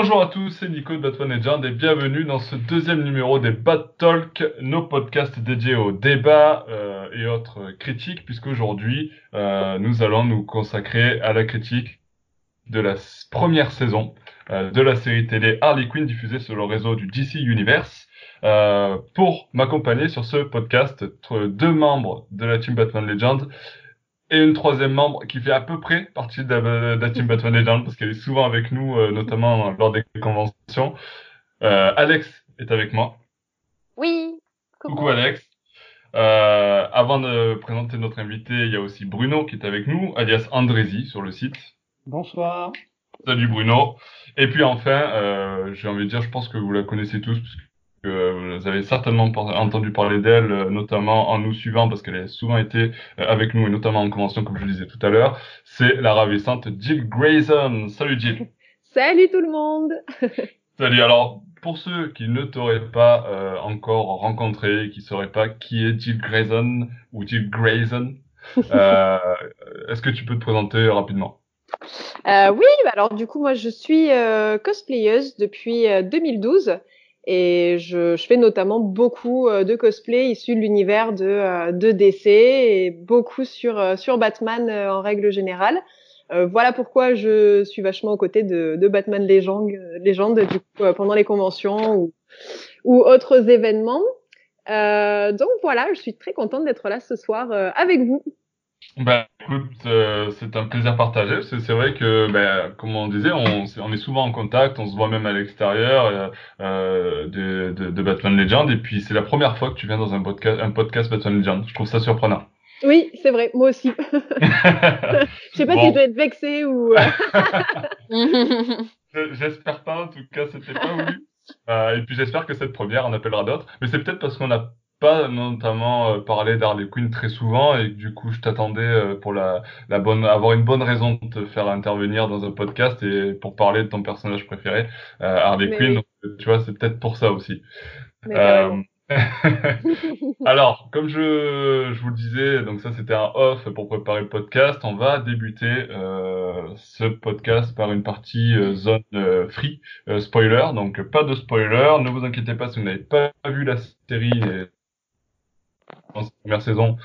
Bonjour à tous, c'est Nico de Batman Legend et bienvenue dans ce deuxième numéro des Bat Talk, nos podcasts dédiés aux débats euh, et autres critiques, puisqu'aujourd'hui euh, nous allons nous consacrer à la critique de la première saison euh, de la série télé Harley Quinn diffusée sur le réseau du DC Universe. Euh, pour m'accompagner sur ce podcast, deux membres de la team Batman Legend et une troisième membre qui fait à peu près partie de la, team Batman Legend parce qu'elle est souvent avec nous, euh, notamment lors des conventions. Euh, Alex est avec moi. Oui. Coucou, Alex. Euh, avant de présenter notre invité, il y a aussi Bruno qui est avec nous, alias Andrézy sur le site. Bonsoir. Salut Bruno. Et puis enfin, j'ai envie de dire, je pense que vous la connaissez tous, vous avez certainement entendu parler d'elle, euh, notamment en nous suivant, parce qu'elle a souvent été euh, avec nous, et notamment en convention, comme je le disais tout à l'heure. C'est la ravissante Jill Grayson. Salut Jill. Salut tout le monde. Salut. Alors, pour ceux qui ne t'auraient pas euh, encore rencontré, qui ne sauraient pas qui est Jill Grayson ou Jill Grayson, est-ce que tu peux te présenter rapidement? Oui, bah alors du coup, moi je suis cosplayeuse depuis 2012. Et je, je, fais notamment beaucoup euh, de cosplay issus de l'univers de, euh, de DC et beaucoup sur, euh, sur Batman en règle générale. voilà pourquoi je suis vachement aux côtés de, de Batman Légende, du coup, pendant les conventions ou, ou autres événements. donc voilà, je suis très contente d'être là ce soir avec vous. Ben, écoute, euh, c'est un plaisir partagé. C'est vrai que, ben, comme on disait, on, on, est souvent en contact, on se voit même à l'extérieur euh, euh de, de, de, Batman Legend. Et puis, c'est la première fois que tu viens dans un podcast, un podcast Batman Legend. Je trouve ça surprenant. Oui, c'est vrai, moi aussi. je sais pas si je dois être vexé ou. Euh. j'espère pas, en tout cas, c'était pas voulu. et puis j'espère que cette première en appellera d'autres. Mais c'est peut-être parce qu'on a pas notamment euh, parler d'Harley Quinn très souvent et du coup je t'attendais euh, pour la, la bonne avoir une bonne raison de te faire intervenir dans un podcast et pour parler de ton personnage préféré euh, Harley Quinn. tu vois c'est peut-être pour ça aussi. Alors comme je, je vous le disais donc ça c'était un off pour préparer le podcast. On va débuter ce podcast par une partie zone free spoiler. Donc pas de spoiler. Ne vous inquiétez pas si vous n'avez pas vu la série dans cette première saison,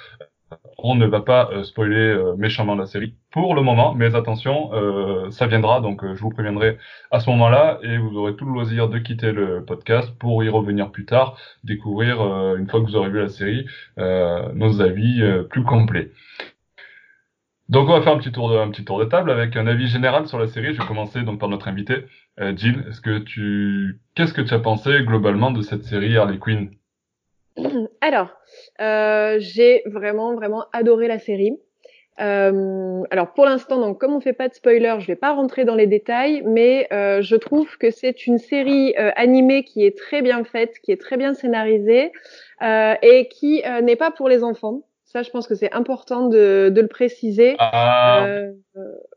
on ne va pas euh, spoiler euh, méchamment la série pour le moment, mais attention, euh, ça viendra, donc je vous préviendrai à ce moment-là et vous aurez tout le loisir de quitter le podcast pour y revenir plus tard, découvrir une fois que vous aurez vu la série nos avis plus complets. Donc on va faire un petit tour de petit tour de table avec un avis général sur la série. Je vais commencer donc par notre invité Jill. Est-ce que tu qu'est-ce que tu as pensé globalement de cette série Harley Quinn? Alors, euh, j'ai vraiment, vraiment adoré la série. Euh, alors pour l'instant, donc comme on fait pas de spoiler, je vais pas rentrer dans les détails, mais euh, je trouve que c'est une série euh, animée qui est très bien faite, qui est très bien scénarisée euh, et qui euh, n'est pas pour les enfants. Ça, je pense que c'est important de, de, le préciser. Ah.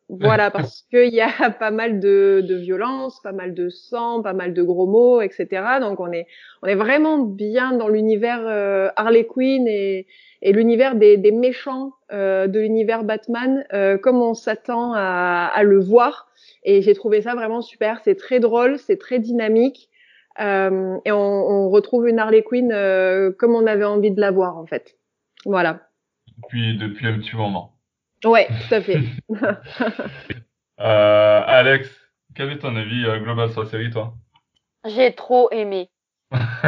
Voilà, parce qu'il y a pas mal de, de violence, pas mal de sang, pas mal de gros mots, etc. Donc on est on est vraiment bien dans l'univers euh, Harley Quinn et, et l'univers des, des, méchants euh, de l'univers Batman, euh, comme on s'attend à, à, le voir. Et j'ai trouvé ça vraiment super. C'est très drôle, c'est très dynamique. Euh, et on, on, retrouve une Harley Quinn euh, comme on avait envie de la voir en fait. Voilà. Depuis, depuis un petit moment. Ouais, tout à fait. euh, Alex, quel est ton avis euh, global sur la série, toi? J'ai trop aimé.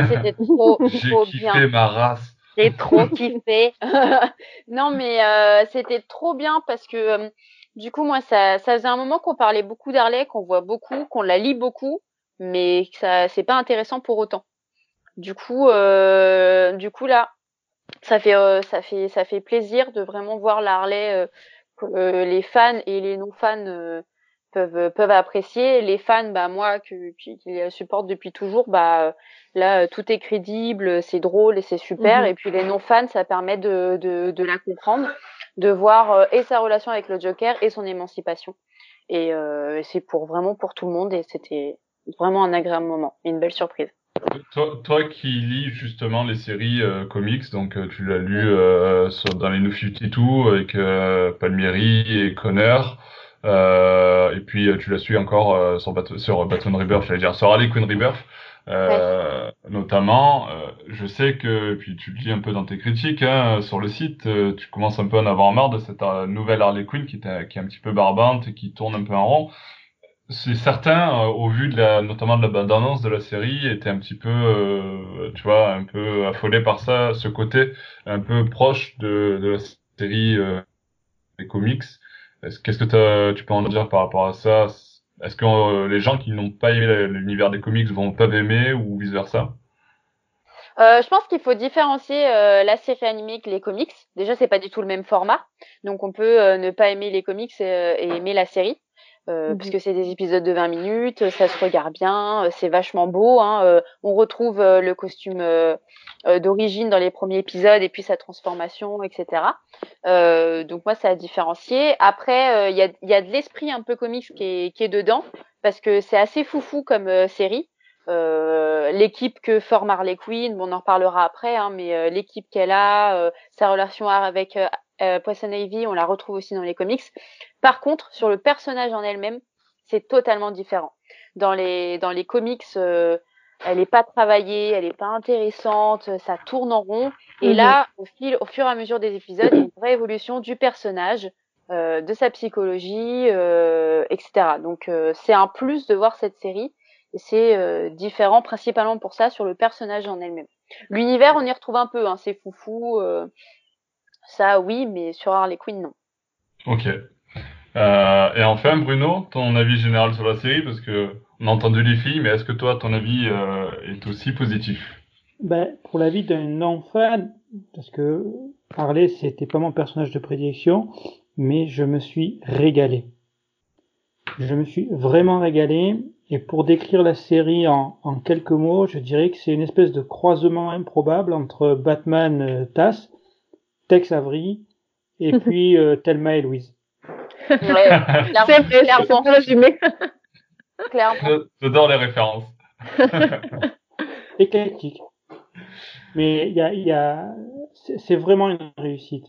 C'était trop, trop J'ai kiffé ma race. J'ai trop kiffé. non, mais euh, c'était trop bien parce que euh, du coup, moi, ça, ça faisait un moment qu'on parlait beaucoup d'Harley, qu'on voit beaucoup, qu'on la lit beaucoup, mais que ça, c'est pas intéressant pour autant. Du coup, euh, du coup là, ça fait euh, ça fait ça fait plaisir de vraiment voir la Harley euh, que euh, les fans et les non fans peuvent peuvent apprécier. Les fans bah moi qui, qui, les supporte depuis toujours bah là tout est crédible c'est drôle et c'est super. Mhm. et puis les non fans ça permet de, de, de la comprendre de voir et sa relation avec le Joker et son émancipation. Et c'est pour vraiment pour tout le monde et c'était vraiment un agréable moment une belle surprise toi, toi, qui lis justement les séries euh, comics, donc euh, tu l'as lu euh, sur, dans les New 52 avec euh, Palmieri et Connor, Euh, et puis tu la suis encore euh, sur, Bat sur Batman Rebirth, j'allais dire sur Harley Quinn Rebirth. Euh, notamment, euh, je sais que, puis tu le dis un peu dans tes critiques hein, sur le site, euh, tu commences un peu à en avoir marre de cette nouvelle Harley Quinn qui, qui est un petit peu barbante et qui tourne un peu en rond. C'est certain, au vu de la, notamment de la bande-annonce de la série, étaient un petit peu, tu vois, un peu affolé par ça, ce côté un peu proche de, de la série des comics. Qu'est-ce que tu peux en dire par rapport à ça? Est-ce que euh, les gens qui n'ont pas aimé l'univers des comics vont pas aimer ou vice versa euh, je pense qu'il faut différencier euh, la série animée que les comics. Déjà, c'est pas du tout le même format, donc on peut euh, ne pas aimer les comics et, aimer la série, mhm. puisque c'est des épisodes de 20 minutes, ça se regarde bien, c'est vachement beau. Hein, on retrouve le costume d'origine dans les premiers épisodes et puis sa transformation, etc. donc moi, ça a différencié. Après, il y a, y, a, de l'esprit un peu comics qui est, qui est dedans, parce que c'est assez foufou comme série. Euh, l'équipe que forme Harley Quinn, bon, on en reparlera après, hein, mais euh, l'équipe qu'elle a, euh, sa relation avec Poison Ivy, on la retrouve aussi dans les comics. Par contre, sur le personnage en elle-même, c'est totalement différent. Dans les dans les comics, elle n'est pas travaillée, elle n'est pas intéressante, ça tourne en rond. Et mhm. là, au fil, au fur et à mesure des épisodes, il y a une vraie évolution du personnage, de sa psychologie, etc. Donc c'est un plus de voir cette série c'est euh, différent principalement pour ça sur le personnage en elle-même. L'univers, on y retrouve un peu, hein, c'est foufou, euh, ça oui, mais sur Harley Quinn, non. Ok. Euh, et enfin, Bruno, ton avis général sur la série, parce que on a entendu les filles, mais est-ce que toi, ton avis est aussi positif? Ben, Pour l'avis d'un non-fan, parce que Harley, c'était pas mon personnage de prédilection, mais je me suis régalé. Je me suis vraiment régalé. Et pour décrire la série en, en, quelques mots, je dirais que c'est une espèce de croisement improbable entre Batman euh, Tass, Tex Avery et puis euh, Thelma et Louise. Ouais, c'est vrai, clairement résumé. clairement. J'adore les références. Éclectique. Mais il y a, y a c'est vraiment une réussite.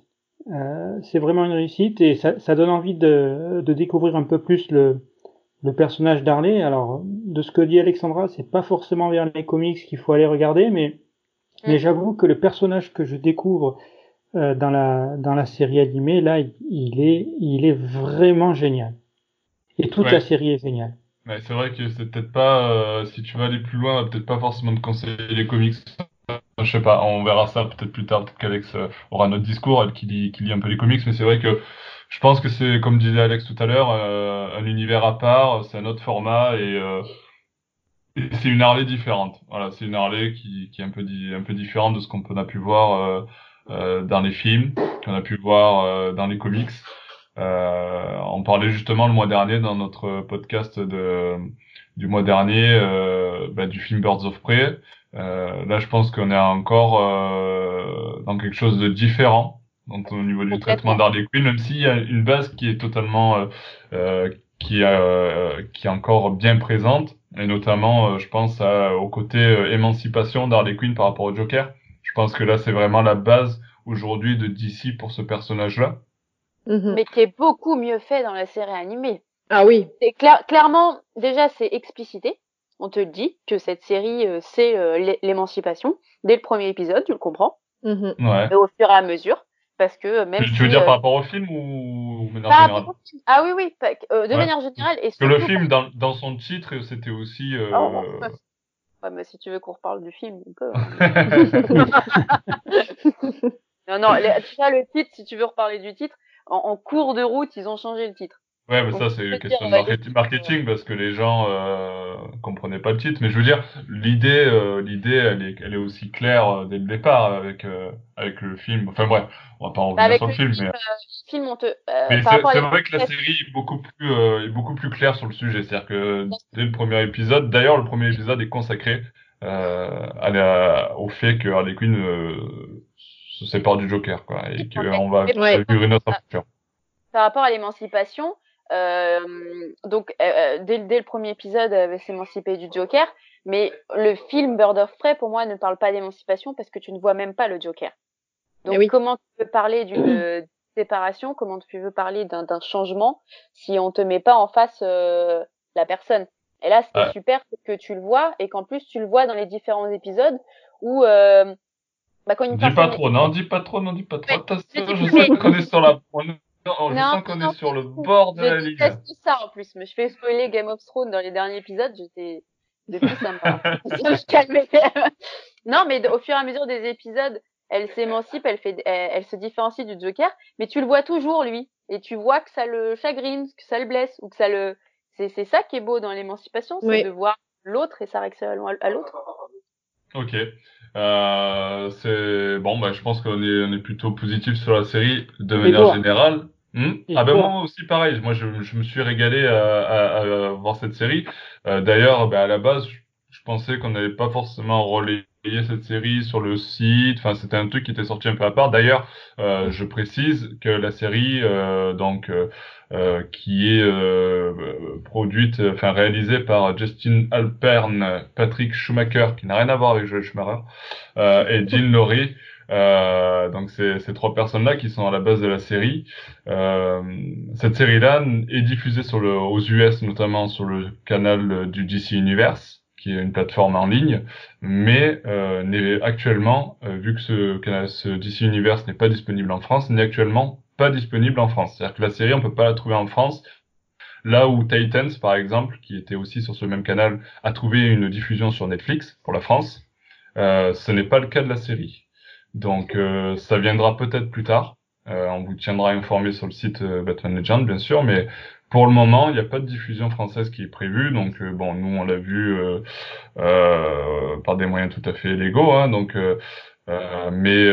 Euh, c'est vraiment une réussite et ça, ça donne envie de, de découvrir un peu plus le, le personnage d'Harley, alors de ce que dit Alexandra, c'est pas forcément vers les comics qu'il faut aller regarder, mais mais mm. j'avoue que le personnage que je découvre euh, dans la dans la série animée, là, il, est il est vraiment génial. Et toute la série est géniale. Ouais, c'est vrai que c'est peut-être pas euh, si tu veux aller plus loin, peut-être pas forcément de conseiller les comics. Je sais pas, on verra ça peut-être plus tard, peut-être qu'Alex euh, aura notre discours, elle qui lit, qui lit un peu les comics, mais c'est vrai que je pense que c'est, comme disait Alex tout à l'heure, euh, un univers à part, c'est un autre format et, c'est une Harley différente. Voilà, c'est une Harley qui, qui est un peu, un peu différente de ce qu'on a pu voir dans les films, qu'on a pu voir dans les comics. on parlait justement le mois dernier dans notre podcast de, du mois dernier bah, du film Birds of Prey. là, je pense qu'on est encore dans quelque chose de différent donc au niveau du traitement d'Harley Quinn, même s'il y a une base qui est totalement euh, euh qui, euh, qui est encore bien présente, et notamment, euh, je pense au côté euh, émancipation d'Harley Quinn par rapport au Joker. Je pense que là, c'est vraiment la base aujourd'hui de DC pour ce personnage-là? Mhm. Mais qui est beaucoup mieux fait dans la série animée. Ah oui. Clairement, déjà, c'est explicité. On te dit que cette série, c'est l'émancipation. Dès le premier épisode, tu le comprends. Mhm. Ouais. Et au fur et à mesure parce que même tu, veux dire par euh, rapport au film ou de manière générale Ah oui oui, euh, de manière générale. Et que le film dans, dans son titre c'était aussi. Euh... Oh, ouais, mais si tu veux qu'on reparle du film, on peut. Hein. non non, déjà le titre, si tu veux reparler du titre, en cours de route ils ont changé le titre. Ouais, mais ça, c'est une question de marketing, parce que les gens euh, comprenaient pas le titre. Mais je veux dire, l'idée, euh, l'idée, elle est, elle est aussi claire euh, dès le départ avec euh, avec le film. Enfin bref, on va pas revenir sur le, film, mais. film, on te. mais c'est vrai que la série est beaucoup plus est beaucoup plus claire sur le sujet. C'est-à-dire que dès le premier épisode, d'ailleurs, le premier épisode est consacré à la, au fait que Harley Quinn se sépare du Joker, quoi, et qu'on va vivre une autre aventure. Par rapport à l'émancipation. Euh, donc, euh, euh, dès, dès, le premier épisode, elle va s'émanciper du Joker. Mais le film Bird of Prey, pour moi, ne parle pas d'émancipation parce que tu ne vois même pas le Joker. Donc, eh comment tu peux parler d'une séparation, comment tu veux parler d'un changement si on te met pas en face euh, la personne? Et là, ce qui est super, c'est que tu le vois et qu'en plus tu le vois dans les différents épisodes où euh, bah, quand une dis pas trop, non, dis pas trop, non, dis pas trop. je sais qu'on est sur la. On, je sens qu'on est sur le bord de la ligne. Je tout ça en plus, mais je fais spoiler Game of Thrones dans les derniers épisodes. J'étais depuis ça me non, mais au fur et à mesure des épisodes, elle s'émancipe, elle fait, elle, se différencie du Joker, mais tu le vois toujours lui, et tu vois que ça le chagrine, que ça le blesse, ou que ça le, c'est c'est ça qui est beau dans l'émancipation, c'est de voir l'autre et sa réaction à l'autre. Ok. Euh, c'est bon, bah, je pense qu'on est, on est plutôt positif sur la série de manière générale. Hmm ah ben moi aussi pareil, moi je, je me suis régalé à, à, à voir cette série. Euh, D'ailleurs, ben, à la base, je, je pensais qu'on n'avait pas forcément relayé cette série sur le site. Enfin, c'était un truc qui était sorti un peu à part. D'ailleurs, euh, je précise que la série, euh, donc, qui est produite, enfin réalisée par Justin Alpern, Patrick Schumacher, qui n'a rien à voir avec Joel Schumacher, et Jean Laurie. Euh, donc c'est ces trois personnes-là qui sont à la base de la série. Euh, cette série-là est diffusée sur le, aux US, notamment sur le canal du DC Universe qui est une plateforme en ligne, mais euh, n'est actuellement, euh, vu que ce, ce DC Universe n'est pas disponible en France, n'est actuellement pas disponible en France. C'est-à-dire que la série, on peut pas la trouver en France. Là où Titans, par exemple, qui était aussi sur ce même canal, a trouvé une diffusion sur Netflix pour la France, euh, ce n'est pas le cas de la série. Donc euh, ça viendra peut-être plus tard. Euh, on vous tiendra informé sur le site Batman Legend, bien sûr, mais pour le moment, il n'y a pas de diffusion française qui est prévue, donc euh, bon, nous on l'a vu euh, euh, par des moyens tout à fait légaux, hein, donc euh, euh mais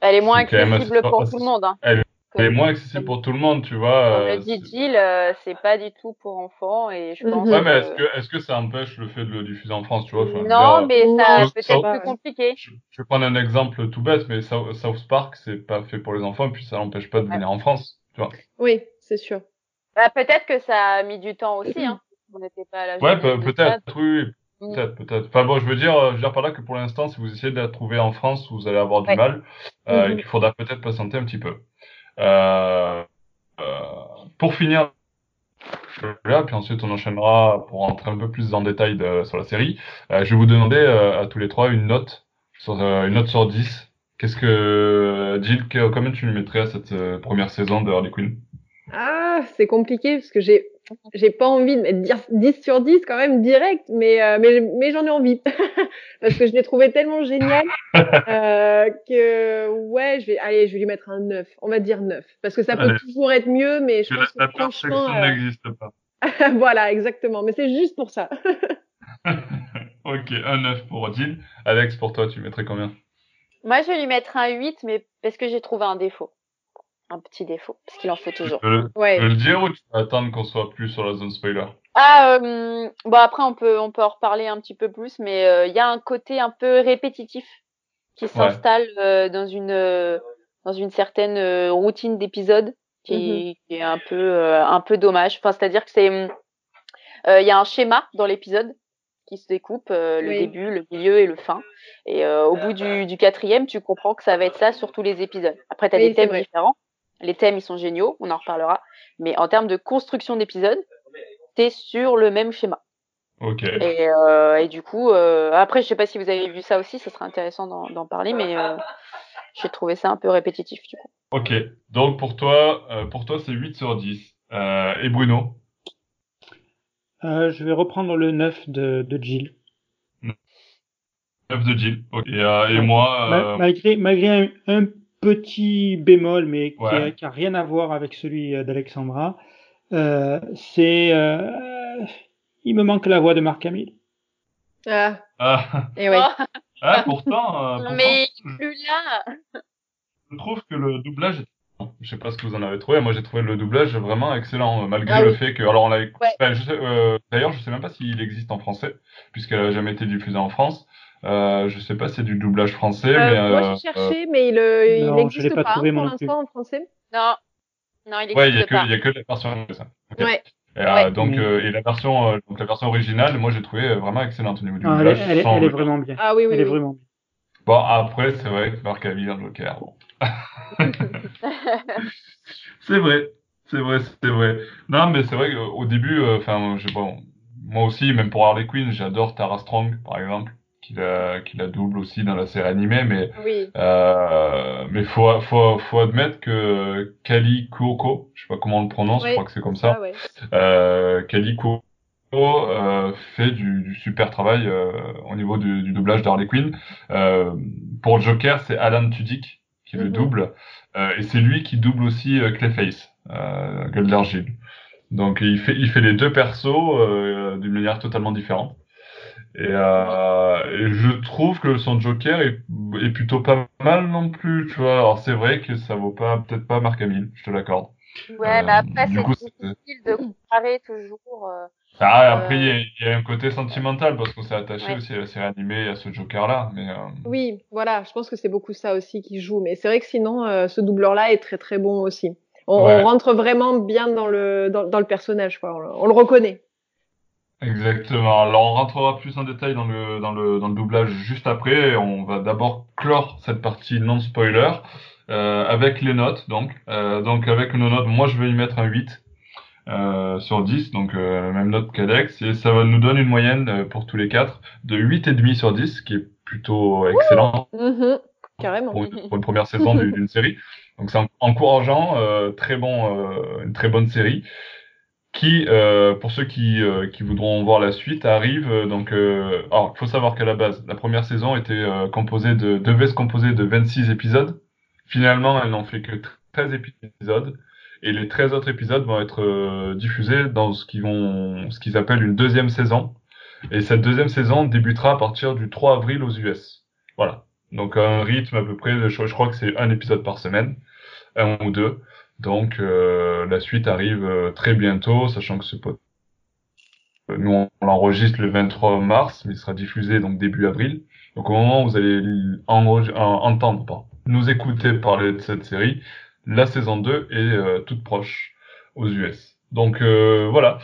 elle est moins accessible pour tout le monde. Hein, elle, est moins accessible pour tout le monde, tu vois. Comme le dit Jill, c'est pas du tout pour enfants et je pense. Ouais, mais est-ce que est-ce que ça empêche le fait de le diffuser en France, tu vois Non, mais ça peut être plus compliqué. Je, je, vais prendre un exemple tout bête, mais South Park c'est pas fait pour les enfants, puis ça n'empêche pas de venir en France, tu vois. Oui c'est sûr. Bah, peut-être que ça a mis du temps aussi, hein. On n'était pas à la Ouais, peut-être, oui. Mm. Peut-être, peut-être. Enfin bon, je veux dire, je veux dire par là que pour l'instant, si vous essayez de la trouver en France, vous allez avoir du mal, euh, mm-hmm. et qu'il faudra peut-être patienter un petit peu. Euh, euh, pour finir, là, puis ensuite on enchaînera pour rentrer un peu plus en détail de, sur la série. Euh, je vais vous demander à tous les trois une note, sur, une note sur 10. Qu'est-ce que, Jill, combien tu lui mettrais à cette première saison de Harley Quinn? Ah, c'est compliqué parce que j'ai j'ai pas envie de mettre 10 sur 10 quand même direct, mais euh, mais, mais j'en ai envie parce que je l'ai trouvé tellement génial euh, que ouais, je vais allez, je vais lui mettre un 9. On va dire 9 parce que ça peut toujours être mieux, mais je pense que franchement euh... n'existe pas. voilà, exactement, mais c'est juste pour ça. ok, un 9 pour Jill. Alex, pour toi, tu mettrais combien? Moi, je vais lui mettre un 8, mais parce que j'ai trouvé un défaut un petit défaut, parce qu'il en faut toujours. Tu veux, ouais. le dire ou tu vas attendre qu'on soit plus sur la zone spoiler? Ah, euh, bon après on peut on peut en reparler un petit peu plus, mais euh, il y a un côté un peu répétitif qui s'installe euh, dans une euh, dans une certaine euh, routine d'épisode qui, mm-hmm. qui, est un peu un peu dommage. Enfin c'est-à-dire que c'est il y a un schéma dans l'épisode qui se découpe, le début, le milieu et le fin. Et au bout du, du, quatrième, tu comprends que ça va être ça sur tous les épisodes. Après, tu as des thèmes différents. Les thèmes, ils sont géniaux, on en reparlera. Mais en termes de construction d'épisodes, t'es sur le même schéma. Ok. Et, euh, et du coup, euh, après, je sais pas si vous avez vu ça aussi, ça serait intéressant d'en parler, mais euh, j'ai trouvé ça un peu répétitif du coup. Ok. Donc pour toi, euh, pour toi, c'est 8 sur 10. Euh, et Bruno? Je vais reprendre le 9 de, de Jill. 9 de Jill. Ok. Et, et moi. Malgré, malgré un, un petit bémol, mais qui, a, rien à voir avec celui euh, d'Alexandra, euh, c'est euh, il me manque la voix de Marc Camille. Ah. ah. Et oui. Ah, pourtant. Euh, mais plus là. Je trouve que le doublage je sais pas ce que vous en avez trouvé. Moi, j'ai trouvé le doublage vraiment excellent, malgré ah le fait que, alors, on l'avait. Euh, D'ailleurs, je sais même pas s'il existe en français, puisqu'elle a jamais été diffusée en France. Euh, je sais pas si c'est du doublage français, euh, mais. Moi, j'ai euh, cherché, mais il, euh, il n'existe pas, pas pour l'instant en français. Non, non, il existe ouais, il y a que, il y a que la version anglaise. Okay. Ouais. Et, ouais. donc, et la version, donc la version originale, moi, j'ai trouvé vraiment excellente au niveau du doublage. Elle, elle, elle, est vraiment bien. Ah oui, oui. Elle oui. est vraiment bien. Bon, après, c'est vrai que Marc Hamill, Joker, bon. c'est vrai, c'est vrai, c'est vrai. Non, mais c'est vrai qu'au début, euh, enfin, je bon, moi aussi, même pour Harley Quinn, j'adore Tara Strong, par exemple, qui la, qui la double aussi dans la série animée, mais Oui. euh, mais faut, faut, faut admettre que Kali Kuoko, je sais pas comment on le prononce, je crois que c'est comme ça, Ah ouais. euh, Kali Kuoko euh, fait du, du super travail euh, au niveau du, du doublage d'Harley Quinn. Euh, pour Joker, c'est Alan Tudyk qui le Mhm. double, euh, et c'est lui qui double aussi euh, Clayface, euh, Gueule d'Argile. Donc il fait, il fait les deux persos euh, d'une manière totalement différente. Et, euh, et je trouve que son Joker est, est plutôt pas mal non plus, tu vois. Alors c'est vrai que ça vaut pas, peut-être pas Mark Hamill, je te l'accorde. Ouais, Euh, mais après, du c'est coup, c'est- difficile de comparer toujours. euh, Ah, après, Euh, il y, a- il y a un côté sentimental parce qu'on s'est attaché Ouais. aussi à la série animée et à ce Joker-là. Mais euh, Oui, voilà, je pense que c'est beaucoup ça aussi qui joue. Mais c'est vrai que sinon, euh, ce doubleur-là est très très bon aussi. On, Ouais. on rentre vraiment bien dans le, dans, dans le personnage, quoi. On le reconnaît. Exactement. Alors, on rentrera plus en détail dans le, dans le, dans le doublage juste après. On va d'abord clore cette partie non-spoiler euh, avec les notes. Donc, euh, donc avec nos notes, moi, je vais y mettre un 8 euh, sur 10, donc euh, la même note qu'Alex. Et ça va nous donner une moyenne euh, pour tous les quatre de 8,5 sur 10, ce qui est plutôt excellent. Mhm, carrément. pour une, pour une première saison du- d'une série. Donc c'est en- encourageant, euh, très bon, euh, une très bonne série qui, euh, pour ceux qui, euh, qui voudront voir la suite, arrive. euh, donc, euh, alors il faut savoir qu'à la base, la première saison était euh, composée de devait se composer de 26 épisodes. Finalement, elle n'en fait que 13 épisodes. Et les 13 autres épisodes vont être euh, diffusés dans ce qu'ils vont, ce qu'ils appellent une deuxième saison. Et cette deuxième saison débutera à partir du 3 avril aux US. Voilà. Donc un rythme à peu près, je crois que c'est un épisode par semaine, un ou deux. Donc euh, la suite arrive euh, très bientôt, sachant que ce pod- euh, nous on l'enregistre le 23 mars, mais il sera diffusé donc début avril. Donc au moment où vous allez entendre, nous écouter parler de cette série, la saison 2 est euh, toute proche aux US. Donc euh, voilà.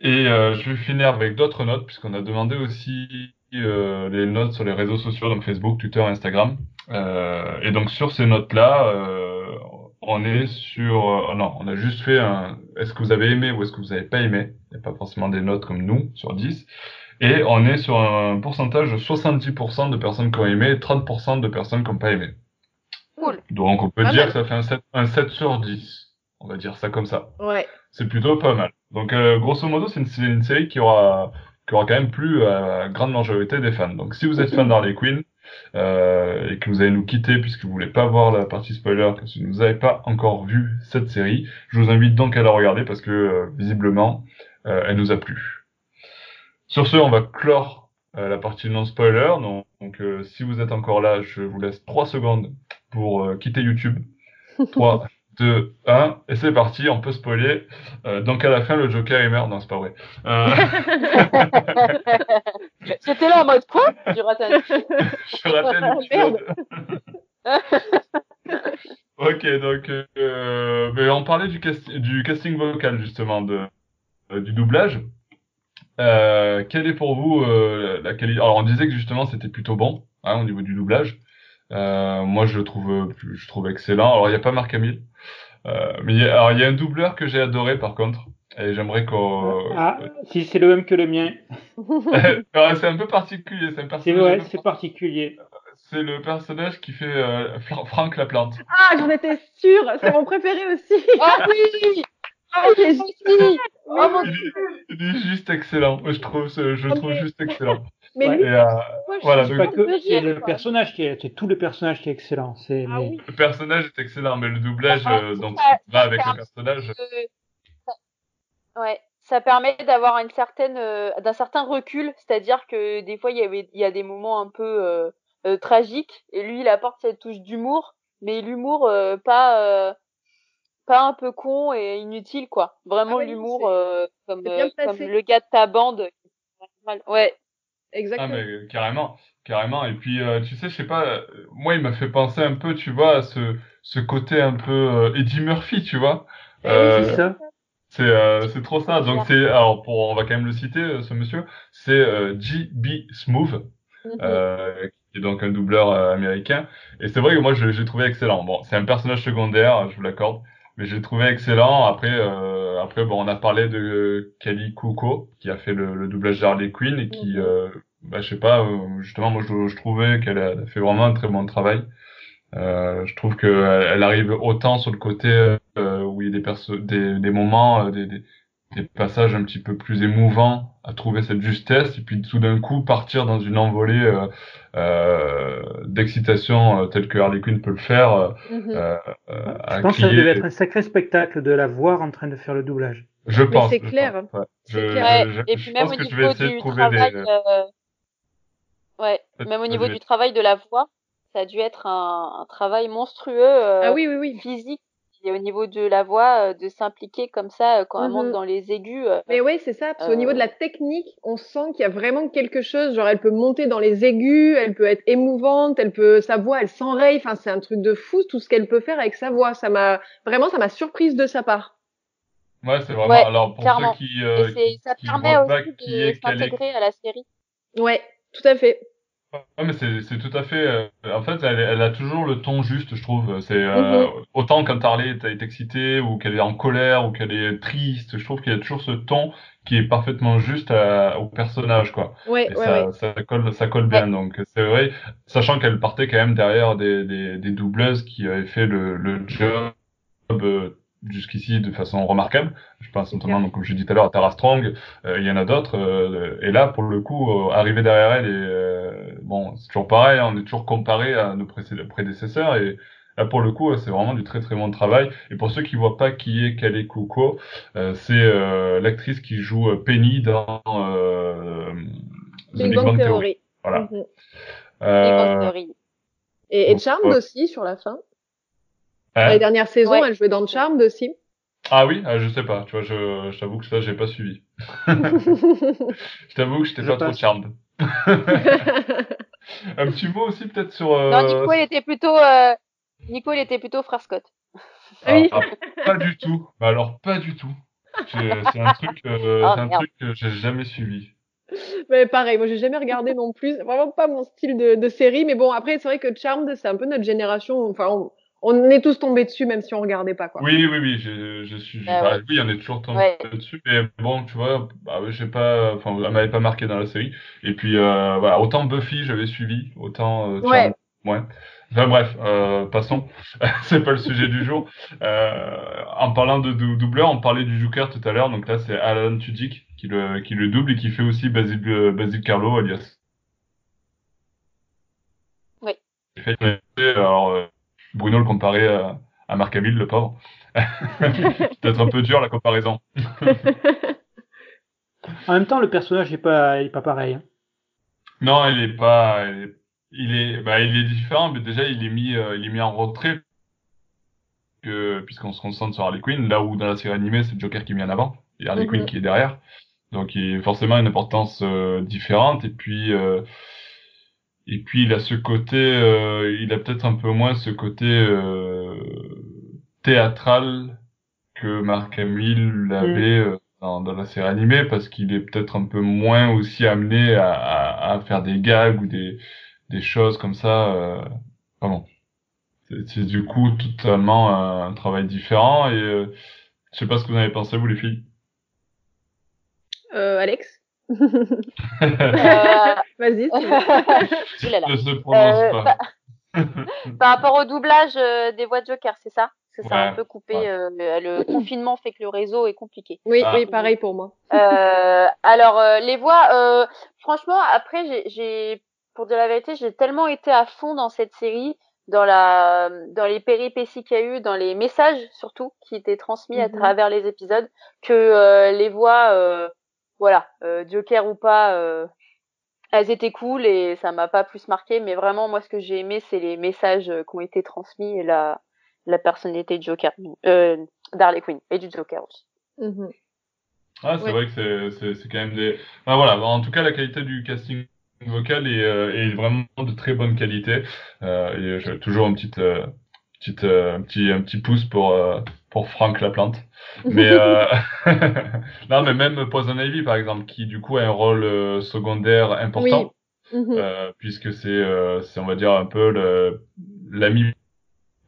Et euh, je vais finir avec d'autres notes, puisqu'on a demandé aussi les notes sur les réseaux sociaux, donc Facebook, Twitter, Instagram. Et donc sur ces notes-là, on est sur... euh, non, on a juste fait un... Est-ce que vous avez aimé ou est-ce que vous n'avez pas aimé? Il n'y a pas forcément des notes comme nous, sur 10. Et on est sur un pourcentage de 70% de personnes qui ont aimé et 30% de personnes qui n'ont pas aimé. Cool. Donc on peut Pas dire mal. que ça fait un 7, un 7 sur 10. On va dire ça comme ça Ouais. c'est plutôt pas mal. Donc, euh, grosso modo, c'est une, série qui aura, qui aura quand même plu à la grande majorité des fans. Donc, si vous êtes fan d'Harley Quinn euh, et que vous allez nous quitter puisque vous voulez pas voir la partie spoiler, que vous n'avez pas encore vu cette série, je vous invite donc à la regarder parce que euh, visiblement, euh, elle nous a plu. Sur ce, on va clore euh, la partie non spoiler. Donc, donc, si vous êtes encore là, je vous laisse 3 secondes pour quitter YouTube. 3, 2, 1, et c'est parti, on peut spoiler. Euh, donc à la fin, le Joker il meurt. Non, c'est pas vrai. Euh, J'étais là en mode quoi? J'ai raté je ok, donc euh, mais on parlait du, cast- du casting vocal justement, de, euh, du doublage. Euh, quelle est pour vous euh, la qualité Alors on disait que justement c'était plutôt bon hein, au niveau du doublage. Euh, moi je le trouve, je trouve excellent. Alors il n'y a pas Marc Hamill, euh, mais il y a, alors il y a un doubleur que j'ai adoré par contre, et j'aimerais qu'on. Ah, si c'est le même que le mien, c'est un peu particulier, c'est personnage. ouais, particulier. C'est le personnage qui fait euh, Fra- Franck la plante. Ah, j'en étais sûre. C'est mon préféré aussi. Ah oui Ah, il Oh mon Il est, il est juste excellent. Je trouve, ce- je le trouve juste excellent. Mais Ouais. lui, Et euh, moi, je voilà, donc- que, c'est le personnage qui est, c'est tout le personnage qui est excellent. C'est, Ah mais- oui. le personnage est excellent, mais le doublage, Ah, euh, donc, ça- va avec le personnage. Ouais, ça permet d'avoir une certaine, euh, d'un certain recul, c'est-à-dire que des fois il y avait, il y a des moments un peu euh, euh, tragiques et lui il apporte cette touche d'humour, mais l'humour euh, pas, euh, pas un peu con et inutile quoi. Vraiment Ah ouais, non, l'humour euh, comme, euh, comme le gars de ta bande. Ouais, Ah, Exactement. mais euh, carrément, carrément. Et puis, euh, tu sais, je sais pas, euh, moi, il m'a fait penser un peu, tu vois, à ce, ce côté un peu euh, Eddie Murphy, tu vois. Oui, Euh, c'est ça. C'est euh, trop ça. Donc c'est alors pour on va quand même le citer euh, ce monsieur, c'est euh, J.B. Smooth Mhm. euh, qui est donc un doubleur euh, américain. Et c'est vrai que moi, je l'ai trouvé excellent. Bon, c'est un personnage secondaire, je vous l'accorde, mais je l'ai trouvé excellent. Après, euh, après, bon, on a parlé de Kelly Kuko, qui a fait le, le doublage d'Harley Quinn et qui, Mhm. euh, bah, je sais pas, euh, justement, moi, je, je trouvais qu'elle a fait vraiment un très bon travail. Euh, je trouve qu'elle elle arrive autant sur le côté euh, où il y a des, des, des moments, euh, des, des, des passages un petit peu plus émouvants à trouver cette justesse et puis tout d'un coup partir dans une envolée euh, euh, d'excitation euh, telle que Harley Quinn peut le faire euh, Mhm. euh, à Je pense que ça devait être un sacré spectacle de la voir en train de faire le doublage. Je pense. c'est je clair. pense, ouais. C'est Je- clair. je- et je puis même pense au que je vais niveau du trouver travail, des. euh, ouais, même au niveau du travail de la voix, ça a dû être un, un travail monstrueux euh, Ah oui, oui, oui. physique et au niveau de la voix, euh, de s'impliquer comme ça euh, quand elle monte Mhm. dans les aigus. euh, Mais ouais, c'est ça, parce qu'au niveau de la technique, on sent qu'il y a vraiment quelque chose. Genre, elle peut monter dans les aigus, elle peut être émouvante, elle peut, sa voix, elle s'enraye. Enfin, c'est un truc de fou, tout ce qu'elle peut faire avec sa voix. Ça m'a, vraiment, ça m'a surprise de sa part. Ouais, c'est vraiment. Ouais, Alors pour clairement. ceux qui, et euh, c'est, ça qui permet aussi de s'intégrer à la série. Ouais, tout à fait. Ouais, mais c'est c'est tout à fait. euh, en fait, elle, elle a toujours le ton juste, je trouve. C'est euh, Mhm. autant quand Harley est, est excitée ou qu'elle est en colère ou qu'elle est triste, je trouve qu'il y a toujours ce ton qui est parfaitement juste à- au personnage, quoi. Ouais, Et ouais, ça, ouais. ça colle, ça colle bien. Donc c'est vrai, sachant qu'elle partait quand même derrière des, des, des doubleuses qui avaient fait le, le job euh, jusqu'ici de façon remarquable. Je pense notamment, donc, comme je dit tout à l'heure, à Tara Strong. Euh, il y en a d'autres. euh, et là, pour le coup, euh, arriver derrière elle, et euh, bon, c'est toujours pareil. hein, on est toujours comparé à nos précé- prédécesseurs et Là, pour le coup, c'est vraiment du très très bon travail. Et pour ceux qui voient pas qui est Kale Kuko, euh, c'est euh, l'actrice qui joue Penny dans euh, The Big Bang Theory. Voilà. Big Bang Theory. Et, et Charmed ouais. aussi sur la fin. Hein La dernière saison, Ouais. elle jouait dans Charmed aussi. ah oui, ah, je sais pas. Tu vois, je, je t'avoue que ça, j'ai pas suivi. Je t'avoue que j'étais Je pas trop charmed. Un petit mot aussi peut-être sur. Euh... Non, Nico, il était plutôt, euh, Nico, il était plutôt frère Scott. ah, oui. ah, pas du tout. Bah alors pas du tout. C'est un truc, euh, c'est un truc que j'ai jamais suivi. Mais pareil, moi j'ai jamais regardé non plus. Vraiment pas mon style de, de série. Mais bon, après, c'est vrai que Charmed, c'est un peu notre génération. Enfin, on, on est tous tombés dessus, même si on regardait pas, quoi. Oui, oui, oui, j'ai, je suis, Ah bah, ouais. oui, on est toujours tombé Ouais. dessus, mais bon, tu vois, bah, ouais, j'ai pas, enfin, elle m'avait pas marqué dans la série. Et puis, euh, voilà, autant Buffy, j'avais suivi, autant, euh, Ouais. Ouais. Enfin, bref, euh, passons. c'est pas le sujet du jour. Euh, en parlant de dou- doubleur, on parlait du Joker tout à l'heure, donc là, c'est Alan Tudyk qui le, qui le double et qui fait aussi Basil, euh, Basil Carlo, alias. Oui. Alors, euh, Bruno le comparait à, à Marc Hamill, le pauvre. Peut-être un peu dur la comparaison. En même temps, le personnage n'est pas, il est pas pareil. hein. Non, il est pas, il est, il est, bah, il est différent, mais déjà il est mis, euh, il est mis en retrait puisqu'on se concentre sur Harley Quinn, là où dans la série animée c'est Joker qui est mis en avant et Harley Mhm. Quinn qui est derrière, donc il a forcément une importance euh, différente et puis euh, et puis il a ce côté, euh, il a peut-être un peu moins ce côté euh, théâtral que Mark Hamill l'avait euh, dans, dans la série animée parce qu'il est peut-être un peu moins aussi amené à, à, à faire des gags ou des, des choses comme ça. Euh, vraiment. C'est c'est du coup totalement un, un travail différent et euh, je sais pas ce que vous en avez pensé vous les filles. Euh, Alex? Vas-y. là. ne se prononce Euh, pas. bah, Par rapport au doublage euh, des voix de Joker, c'est ça? C'est ça, Ouais, un peu coupé. ouais. euh, le, le confinement fait que le réseau est compliqué. Oui, Ah. oui, pareil pour moi. Euh, alors euh, les voix, euh, franchement, après j'ai- pour de la vérité, j'ai tellement été à fond dans cette série, dans la, dans les péripéties qu'il y a eu, dans les messages surtout qui étaient transmis à Mhm. travers les épisodes, que euh, les voix, euh, voilà, euh, Joker ou pas, euh, elles étaient cool et ça m'a pas plus marqué. Mais vraiment, moi, ce que j'ai aimé, c'est les messages euh, qui ont été transmis et la, la personnalité de Joker, euh, d'Harley Quinn et du Joker aussi. Mhm. Ah, c'est Ouais. vrai que c'est, c'est, c'est quand même des. Voilà, en tout cas, la qualité du casting vocal est, euh, est vraiment de très bonne qualité. Euh, et j'ai toujours une petite, euh, petite, euh, un petit, un petit pouce pour euh, pour Franck Laplante. Mais euh... non, mais même Poison Ivy, par exemple, qui du coup a un rôle euh, secondaire important. Mhm. euh, puisque c'est, euh, c'est, on va dire, un peu le, l'ami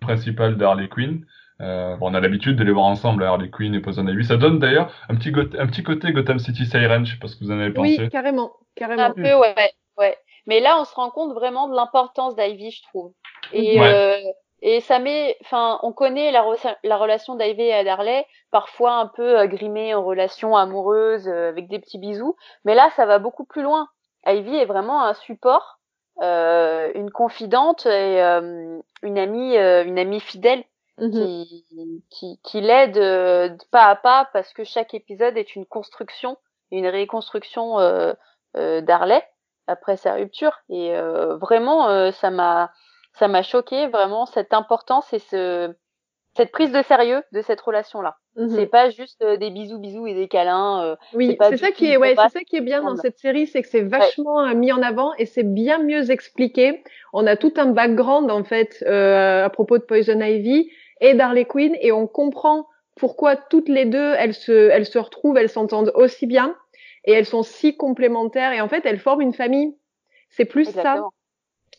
principal d'Harley Quinn. Euh, bon, on a l'habitude de les voir ensemble, Harley Quinn et Poison Ivy. Ça donne d'ailleurs un petit, un petit côté Gotham City Siren, je sais pas ce que vous en avez pensé. Oui, carrément, carrément. Un peu, ouais, ouais. Mais là, on se rend compte vraiment de l'importance d'Ivy, je trouve. Et, Ouais. Et ça met, enfin, on connaît la, re- la relation d'Ivy et d'Harley, parfois un peu euh, grimée en relation amoureuse, euh, avec des petits bisous. Mais là, ça va beaucoup plus loin. Ivy est vraiment un support, euh, une confidente et euh, une amie, une amie fidèle Mhm. qui, qui, qui l'aide de pas à pas parce que chaque épisode est une construction, une reconstruction euh, d'Harley après sa rupture et vraiment ça m'a ça m'a choqué vraiment cette importance et ce cette prise de sérieux de cette relation là. Mhm. C'est pas juste euh, des bisous bisous et des câlins. euh, Oui, c'est ça qui est, ouais, c'est ça qui est bien dans cette série, c'est que c'est vachement euh, mis en avant et c'est bien mieux expliqué. On a tout un background en fait euh, à propos de Poison Ivy et d'Harley Quinn et on comprend pourquoi toutes les deux elles se, elles se retrouvent, elles s'entendent aussi bien et elles sont si complémentaires et en fait elles forment une famille. C'est plus ça.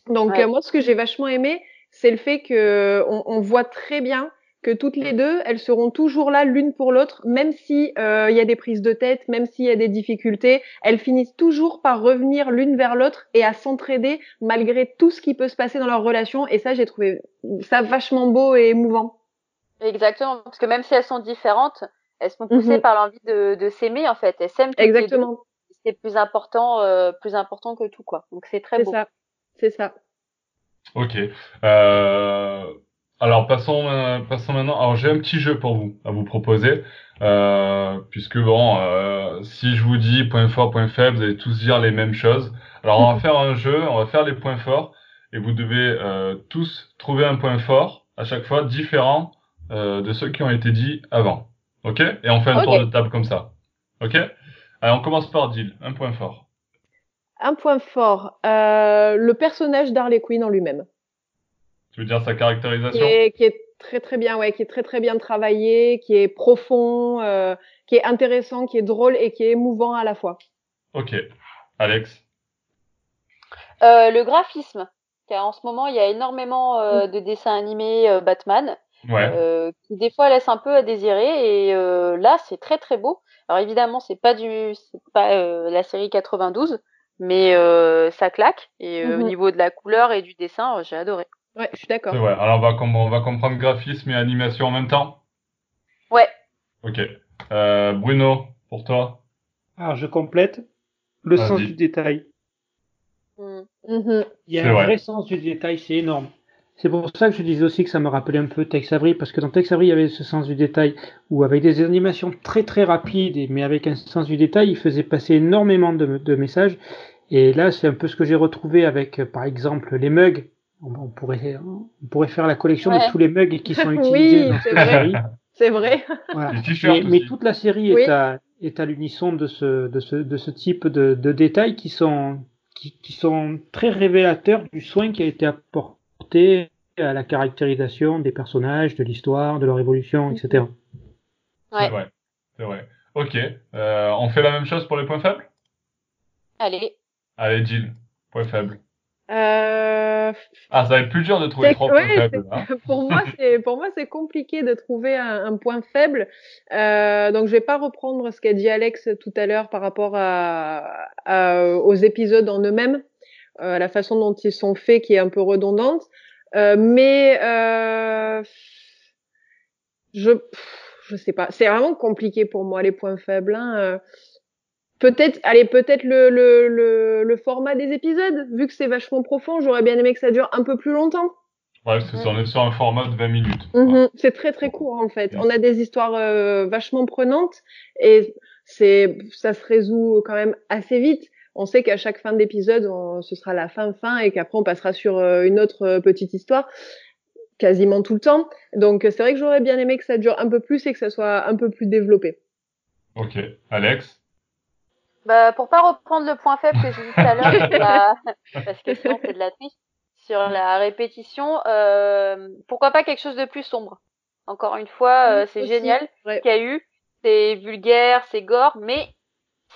Donc Ouais. euh, moi, ce que j'ai vachement aimé, c'est le fait que on, on voit très bien que toutes les deux, elles seront toujours là l'une pour l'autre, même si euh, il y a des prises de tête, même s'il y a des difficultés, elles finissent toujours par revenir l'une vers l'autre et à s'entraider malgré tout ce qui peut se passer dans leur relation. Et ça, j'ai trouvé ça vachement beau et émouvant. Exactement parce que même si elles sont différentes, elles sont poussées Mhm. par l'envie de, de s'aimer en fait. Elles s'aiment toutes les deux. Exactement, c'est plus important euh, plus important que tout quoi donc c'est très c'est beau ça, c'est ça. Ok. Euh, alors passons, euh, passons maintenant. Alors j'ai un petit jeu pour vous à vous proposer, euh, puisque bon, euh, si je vous dis point fort, point faible, vous allez tous dire les mêmes choses. Alors on va faire un jeu, on va faire les points forts, et vous devez euh, tous trouver un point fort à chaque fois différent euh, de ceux qui ont été dits avant. Ok? Et on fait un tour de table comme ça. Ok? Alors on commence par Jill, un point fort. Un point fort, euh, le personnage d'Harley Quinn en lui-même. Tu veux dire sa qui caractérisation est, qui est très très bien, ouais, qui est très très bien travaillé, qui est profond, euh, qui est intéressant, qui est drôle et qui est émouvant à la fois. Ok. Alex? Euh, le graphisme car en ce moment il y a énormément euh, de dessins animés euh, Batman Ouais. euh, qui des fois laissent un peu à désirer et euh, là c'est très très beau alors évidemment c'est pas du c'est pas euh, la série 92 mais euh, ça claque et euh, au Mhm. niveau de la couleur et du dessin euh, j'ai adoré Ouais, je suis d'accord. C'est vrai. Alors on va, com- on va comprendre graphisme et animation en même temps? ouais Ok. Euh, Bruno, pour toi? Alors je complète le Vas-y. sens du détail. Mm. Mhm. Il y a C'est un vrai. vrai sens du détail, c'est énorme. C'est pour ça que je disais aussi que ça me rappelait un peu Tex Avery, parce que dans Tex Avery, il y avait ce sens du détail, où avec des animations très très rapides, mais avec un sens du détail, il faisait passer énormément de, de messages. Et là, c'est un peu ce que j'ai retrouvé avec, euh, par exemple, les mugs. On, on pourrait, on pourrait faire la collection Ouais. de tous les mugs qui sont Oui, utilisés dans c'est cette vrai. série. C'est vrai. Voilà. Mais, toute la série Oui. est à, est à l'unisson de ce, de ce, de ce type de, de détails qui sont, qui, qui sont très révélateurs du soin qui a été apporté à la caractérisation des personnages, de l'histoire, de leur évolution, etc. C'est Ouais. vrai. C'est vrai. Ok. Euh, on fait la même chose pour les points faibles? Allez Allez, Jill. Point faible. Euh, Ah, ça va être plus dur de trouver C'est- trois ouais, points faibles. Hein. pour moi, c'est pour moi c'est compliqué de trouver un, un point faible. Euh, donc je vais pas reprendre ce qu'a dit Alex tout à l'heure par rapport à, à- aux épisodes en eux-mêmes, euh, la façon dont ils sont faits qui est un peu redondante. Euh, mais euh, je je sais pas, c'est vraiment compliqué pour moi les points faibles. Hein. Euh, Peut-être, allez, peut-être le, le, le, le format des épisodes, vu que c'est vachement profond, j'aurais bien aimé que ça dure un peu plus longtemps. Ouais, parce que c'est- on est sur un format de 20 minutes. Mhm, C'est très très court en fait. On a des histoires euh, vachement prenantes et c'est ça se résout quand même assez vite. On sait qu'à chaque fin d'épisode, on- ce sera la fin fin et qu'après on passera sur euh, une autre euh, petite histoire quasiment tout le temps. Donc c'est vrai que j'aurais bien aimé que ça dure un peu plus et que ça soit un peu plus développé. Ok. Alex? Bah, pour pas reprendre le point faible que j'ai dit tout à l'heure, sur la- parce que sinon c'est de la triche, sur la répétition, euh, pourquoi pas quelque chose de plus sombre? Encore une fois, euh, c'est génial ouais. qu'il y a eu, c'est vulgaire, c'est gore, mais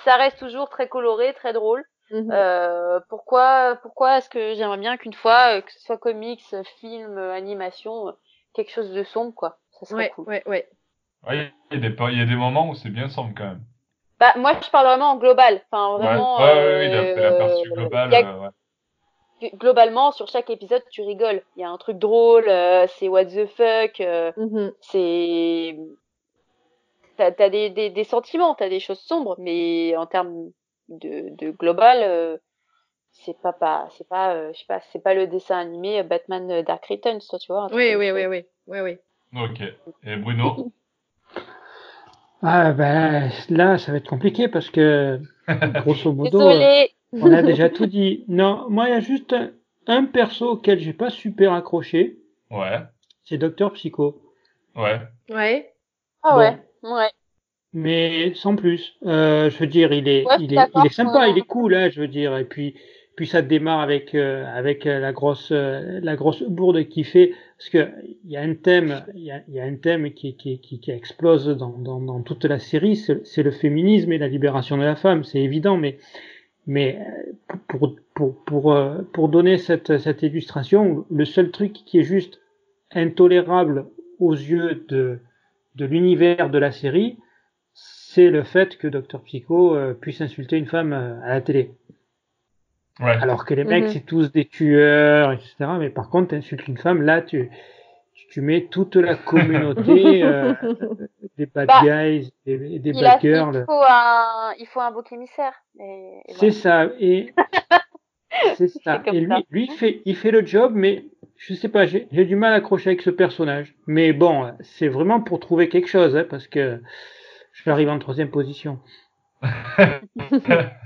ça reste toujours très coloré, très drôle. Mhm. Euh, pourquoi, pourquoi est-ce que j'aimerais bien qu'une fois, euh, que ce soit comics, film, animation, euh, quelque chose de sombre, quoi. Ça serait Ouais, cool. ouais, ouais. Ouais, il y a des, il y a des moments où c'est bien sombre quand même. Bah, moi, je parle vraiment en global. Enfin, vraiment. ouais, ouais, ouais, oui, euh, la- l'aperçu global. il y a- euh, ouais. globalement, sur chaque épisode, tu rigoles. Il y a un truc drôle, euh, c'est what the fuck, euh, Mhm. c'est. T'as as des, des, des sentiments, t'as des choses sombres, mais en termes de, de global, euh, c'est pas pas c'est pas euh, je sais pas c'est pas le dessin animé Batman Dark Returns toi tu vois Oui, oui, oui, oui, oui, oui. Ok. Et Bruno? Ah ben là, ça va être compliqué parce que grosso modo, euh, on a déjà tout dit. Non, moi il y a juste un, un perso auquel j'ai pas super accroché, Ouais, c'est Docteur Psycho. ouais. Ouais. ah Bon. ouais ouais Mais sans plus. Euh, je veux dire, il est, Ouais, il est, il est sympa, Ouais. il est cool, hein, je veux dire. Et puis, puis ça démarre avec euh, avec euh, la grosse euh, la grosse bourde qui fait parce que il y a un thème, il y a, y a un thème qui qui qui, qui explose dans, dans dans toute la série, c'est c'est le féminisme et la libération de la femme, c'est évident, mais mais euh, pour pour pour euh, pour donner cette cette illustration, le seul truc qui est juste intolérable aux yeux de de l'univers de la série, c'est le fait que Dr Psycho euh, puisse insulter une femme euh, à la télé. Ouais. Alors que les mecs, Mhm. c'est tous des tueurs, etc. Mais par contre, t'insultes une femme, là, tu, tu, tu mets toute la communauté euh, des bad Bah, guys, des, des il a bad il girls. faut un il faut un bouc émissaire et, et C'est voilà. ça. Et c'est ça. Et lui, ça. lui, il fait, il fait le job, mais je sais pas, j'ai du mal à accrocher avec ce personnage. Mais bon, c'est vraiment pour trouver quelque chose, hein, parce que je arrive en troisième position.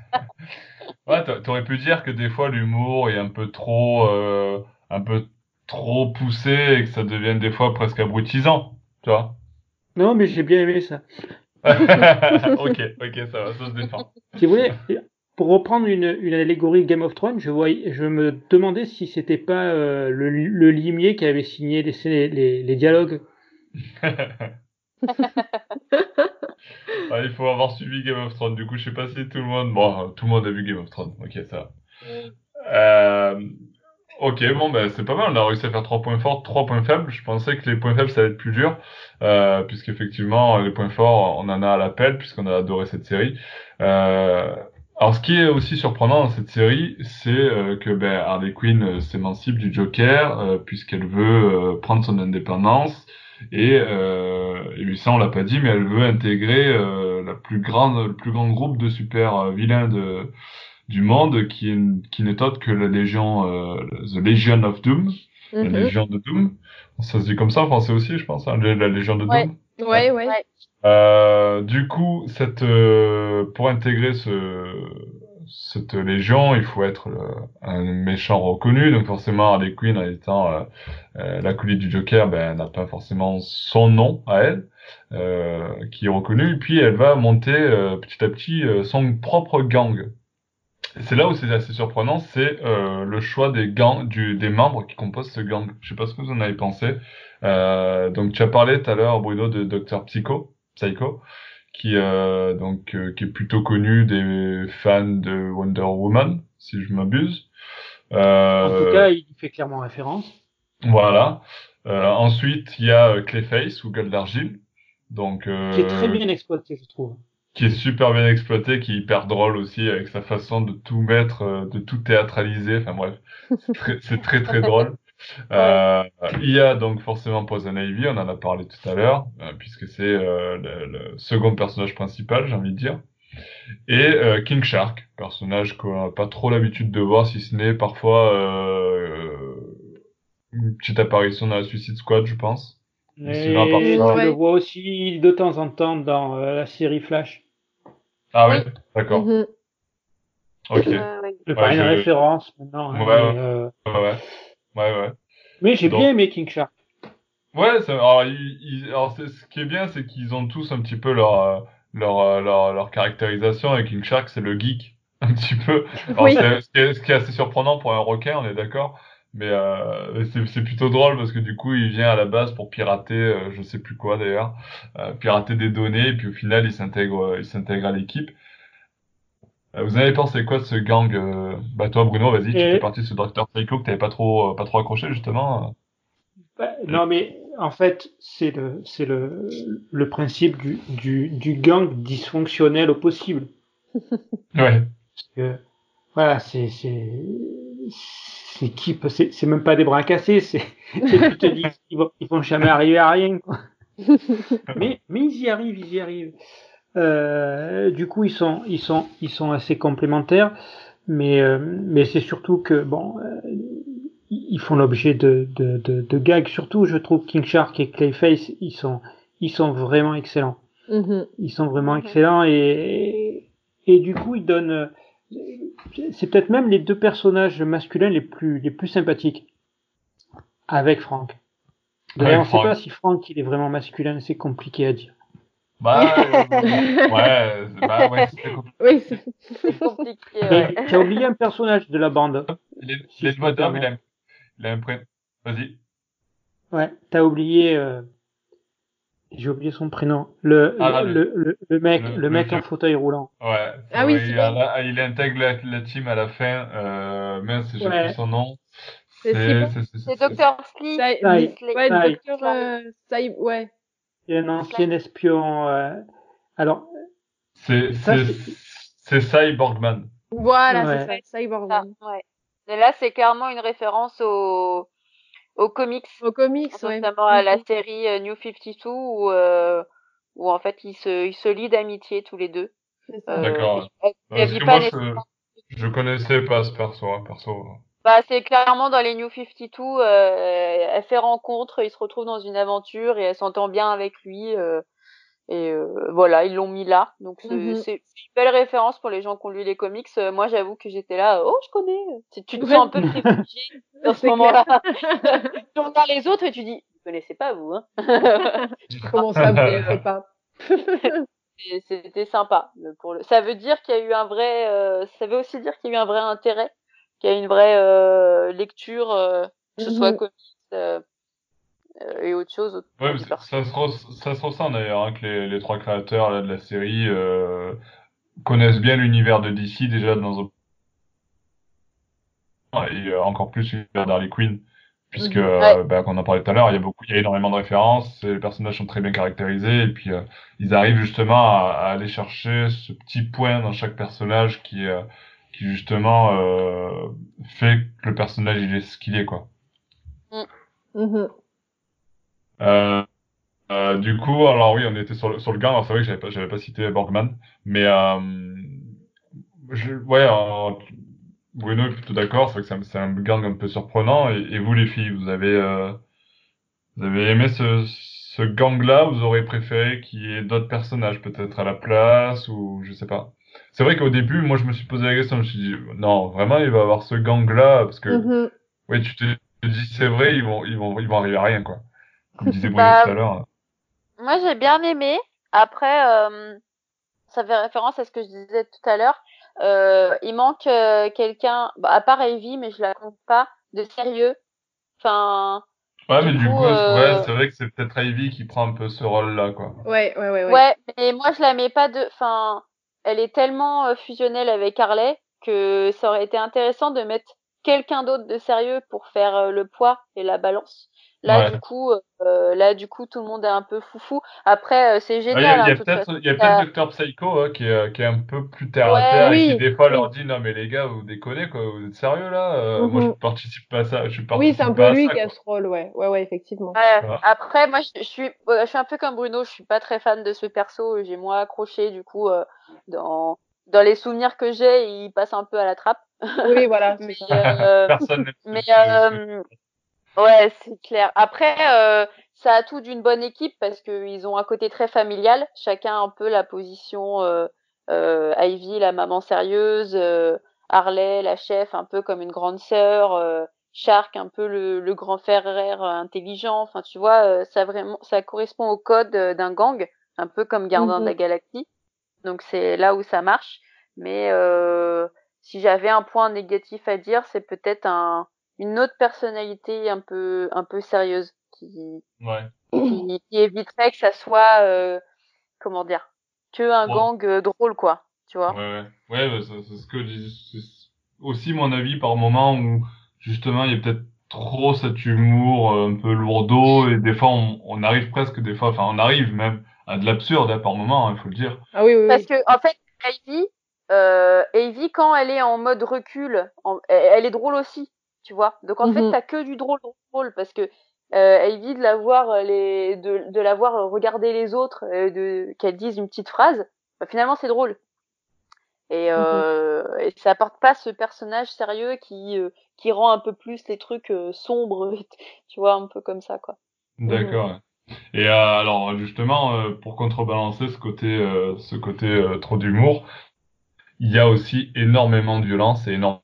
Ouais, t'a- t'aurais pu dire que des fois l'humour est un peu trop, euh, un peu trop poussé et que ça devienne des fois presque abrutisant, tu vois. Non, mais j'ai bien aimé ça. ok, ok, ça va, ça se défend. Si vous voulez, pour reprendre une, une allégorie Game of Thrones, je, voyais, je me demandais si c'était pas euh, le, le limier qui avait signé les, les, les dialogues. Ouais, il faut avoir suivi Game of Thrones. Du coup, je sais pas si tout le monde, bon, tout le monde a vu Game of Thrones. Ok, ça. Euh, ok, bon, ben c'est pas mal. On a réussi à faire trois points forts, trois points faibles. Je pensais que les points faibles ça allait être plus dur, euh, puisqu'effectivement les points forts, on en a à l'appel puisqu'on a adoré cette série. Euh, alors, ce qui est aussi surprenant dans cette série, c'est euh, que ben, Harley Quinn euh, s'émancipe du Joker euh, puisqu'elle veut euh, prendre son indépendance et, euh, et ça on l'a pas dit, mais elle veut intégrer euh, la plus grande, le plus grand groupe de super vilains de du monde qui est qui n'est autre que la Légion, euh, The Legion of Doom, la Mhm. Légion de Doom. Ça se dit comme ça en français aussi, je pense, hein, la la Légion de Ouais. Doom. Ouais, ouais. Ouais. Euh, du coup, cette, euh, pour intégrer ce, cette légion, il faut être un méchant reconnu. Donc forcément, Harley Quinn, étant euh, euh, l'acolyte du Joker, ben, n'a pas forcément son nom à elle, euh, qui est reconnu. Et puis, elle va monter petit à petit son propre gang. C'est là où c'est assez surprenant, c'est le choix des gangs, du, des membres qui composent ce gang. Je sais pas ce que vous en avez pensé. Donc tu as parlé tout à l'heure, Bruno, de Dr Psycho, Psycho, qui euh, donc euh, qui est plutôt connu des fans de Wonder Woman, si je m'abuse. Euh, En tout cas, il fait clairement référence. voilà. Euh, ensuite, il y a euh, Clayface ou Gueule d'argile, donc euh, Qui est très bien exploité, je trouve. qui est super bien exploité, qui est hyper drôle aussi avec sa façon de tout mettre, de tout théâtraliser. Enfin bref, c'est très c'est très, très drôle. Euh, il y a donc forcément Poison Ivy, on en a parlé tout à l'heure, euh, puisque c'est euh, le, le second personnage principal, j'ai envie de dire. Et euh, King Shark, personnage qu'on n'a pas trop l'habitude de voir, si ce n'est parfois euh, une petite apparition dans la Suicide Squad, je pense. Et sinon, on Ouais. le voit aussi de temps en temps dans euh, la série Flash. Ah oui, Oui. d'accord. Mhm. Ok. Ouais, Euh, ouais. C'est pas Ouais, une je- référence maintenant. hein, Ouais, mais, ouais. Euh, ouais. Ouais, mais j'ai Donc- bien aimé King Shark. Ouais, ça, alors, ils- ils- alors c'est- ce qui est bien, c'est qu'ils ont tous un petit peu leur, euh, leur, euh, leur, leur caractérisation, et King Shark, c'est le geek, un petit peu. Alors, Oui. ce, qui est, ce qui est assez surprenant pour un requin, on est d'accord, mais euh, c'est c'est plutôt drôle parce que du coup, il vient à la base pour pirater, euh, je sais plus quoi d'ailleurs, euh, pirater des données, et puis au final, il s'intègre il s'intègre à l'équipe. Euh, vous avez pensé quoi de ce gang euh... Bah toi Bruno, vas-y, tu fais partie de ce Dr Psycho que t'avais pas trop euh, pas trop accroché justement. Bah, non, mais en fait, c'est le, c'est le, le principe du, du, du gang dysfonctionnel au possible. Ouais. Parce que, voilà, c'est, c'est, c'est qui peut, c'est, c'est même pas des bras cassés, c'est, c'est tu te dis qu'ils vont, ils vont jamais arriver à rien, quoi. mais, mais ils y arrivent, ils y arrivent. Euh, du coup, ils sont, ils sont, ils sont assez complémentaires, mais, euh, mais c'est surtout que, bon, euh, ils font l'objet de, de, de, de gags. Surtout, je trouve King Shark et Clayface, ils sont, ils sont vraiment excellents. Mhm. Ils sont vraiment Mhm. excellents et, et du coup, ils donnent. euh, C'est peut-être même les deux personnages masculins les plus, les plus sympathiques avec Frank. D'ailleurs, on ne sait Frank. pas si Frank il est vraiment masculin, c'est compliqué à dire. Bah ouais, bah ouais, c'est compliqué. Oui, c'est- compliqué, ouais. Mais tu as oublié un personnage de la bande. Les, les je peux moteurs, me il a, il a un pré... Vas-y. Ouais, t'as oublié. euh, J'ai oublié son prénom. Le, Ah, le, le- le, le mec, le- mec en fauteuil roulant. Ouais. Ah oui, il, vrai. a- là, il intègre la, la team à la fin. Euh, mince, j'ai Ouais. plus son nom. C'est C'est Simon. c'est- C'est c'est- Dr. Slee. Sai- Sai. Slee. Ouais, docteur euh, ouais. Il y a un ancien espion. euh, Alors, C'est Ça, c'est c'est Cyborgman. Voilà, Ouais. c'est ça, Cyborg. Ça, ouais. Et là, c'est clairement une référence au, aux comics, Au comics, ouais. notamment à la Mhm. série euh, New 52 où, euh, où en fait ils se, ils se lient d'amitié tous les deux. C'est ça. Euh, D'accord. elle Parce que moi, je, je connaissais pas ce perso, hein, perso. Bah, c'est clairement dans les New 52, euh, elle fait rencontre, ils se retrouvent dans une aventure et elle s'entend bien avec lui. euh, et euh, voilà, ils l'ont mis là. Donc c'est Mhm. c'est une belle référence pour les gens qui ont lu les comics. Euh, moi, j'avoue que j'étais là, oh, je connais. Tu, tu te sens un peu privilégié dans ce moment-là. tu regardes les autres et tu dis, vous connaissez pas vous, hein Comment ça, vous connaissez pas C'était sympa. le- Pour le... Ça veut dire qu'il y a eu un vrai, euh, ça veut aussi dire qu'il y a eu un vrai intérêt, qu'il y a une vraie euh, lecture, euh, que ce soit Mhm. comics euh, et autre chose. Ouais, du ça, se res- ça se ressent d'ailleurs hein, que les, les trois créateurs là, de la série euh, connaissent bien l'univers de DC déjà dans un et encore plus l'univers d'Harley Quinn puisque Mhm. Ouais. bah, qu'on en parlait tout à l'heure, il y a beaucoup, il y a énormément de références, les personnages sont très bien caractérisés et puis euh, ils arrivent justement à, à aller chercher ce petit point dans chaque personnage qui euh, qui justement euh, fait que le personnage il est ce qu'il est quoi. Mhm. Euh, euh, du coup, alors oui, on était sur le, sur le gang. Alors c'est vrai que j'avais pas, j'avais pas cité Borgman, mais euh, je, ouais, euh, Bruno est plutôt d'accord. C'est vrai que c'est un, c'est un gang un peu surprenant. Et, et vous, les filles, vous avez, euh, vous avez aimé ce, ce gang-là? Vous aurez préféré qu'il y ait d'autres personnages peut-être à la place ou je sais pas? C'est vrai qu'au début, moi, je me suis posé la question. Je me suis dit, non, vraiment, il va y avoir ce gang-là parce que, Mhm. ouais, tu te dis, c'est vrai, ils vont, ils vont, ils vont arriver à rien, quoi. Comme disait Bruno Bah, tout à l'heure. Moi, j'ai bien aimé. Après, euh, ça fait référence à ce que je disais tout à l'heure. Euh, il manque euh, quelqu'un, bah, à part Ivy, mais je la compte pas, de sérieux. Enfin, Ouais, Du mais du coup, coup, euh, ouais, c'est vrai que c'est peut-être Ivy qui prend un peu ce rôle-là, quoi. Ouais, ouais, ouais, ouais. Ouais, mais moi je la mets pas de. Enfin, elle est tellement euh, fusionnelle avec Harley que ça aurait été intéressant de mettre quelqu'un d'autre de sérieux pour faire euh, le poids et la balance. Là Ouais. du coup, euh, là du coup tout le monde est un peu foufou. Après euh, c'est Ah, Il y génial. a, il y hein, a façon. peut-être, il y a ça- peut-être Dr Psycho hein, qui, est, euh, qui est un peu plus terre à terre et oui, qui des fois oui. leur dit non mais les gars vous déconnez quoi, vous êtes sérieux là Euh, Moi je participe pas à ça, je Oui, participe c'est un peu lui qui a ce rôle, ouais. Ouais, ouais, effectivement. Ouais. Après moi je, je suis, je suis un peu comme Bruno, je suis pas très fan de ce perso. J'ai moins accroché du coup euh, dans dans les souvenirs que j'ai, il passe un peu à la trappe. Oui, voilà. Mais euh, Personne Mais euh, ouais, c'est clair. Après, euh, ça a tout d'une bonne équipe parce qu'ils ont un côté très familial. Chacun un peu la position euh, euh, Ivy, la maman sérieuse, euh, Harley, la chef, un peu comme une grande sœur, euh, Shark, un peu le, le grand frère euh, intelligent. Enfin, tu vois, ça vraiment, ça correspond au code d'un gang, un peu comme Gardien de la Mhm. Galaxie. Donc c'est là où ça marche. Mais euh, si j'avais un point négatif à dire, c'est peut-être un une autre personnalité un peu un peu sérieuse qui Ouais. qui, qui éviterait que ça soit euh, comment dire que un Ouais. gang euh, drôle quoi. tu vois. Ouais, ouais, ouais c'est ce que c'est aussi mon avis par moment où justement il y a peut-être trop cet humour un peu lourdeau et des fois on, on arrive presque des fois, enfin on arrive même à de l'absurde hein, par moment, il faut le dire. Ah oui, oui. Parce que en fait, Ivy, euh, Ivy quand elle est en mode recul, elle, est drôle aussi, tu vois. Donc en fait, fait, t'as que du drôle, drôle parce que euh, Ivy de la voir les, de, de la voir regarder les autres, euh, de qu'elle dise une petite phrase, bah, finalement c'est drôle. Et, mmh euh, et ça apporte pas ce personnage sérieux qui euh, qui rend un peu plus les trucs euh, sombres, tu vois, un peu comme ça quoi. Mmh D'accord. Et alors justement, pour contrebalancer ce côté ce côté trop d'humour, il y a aussi énormément de violence et énormément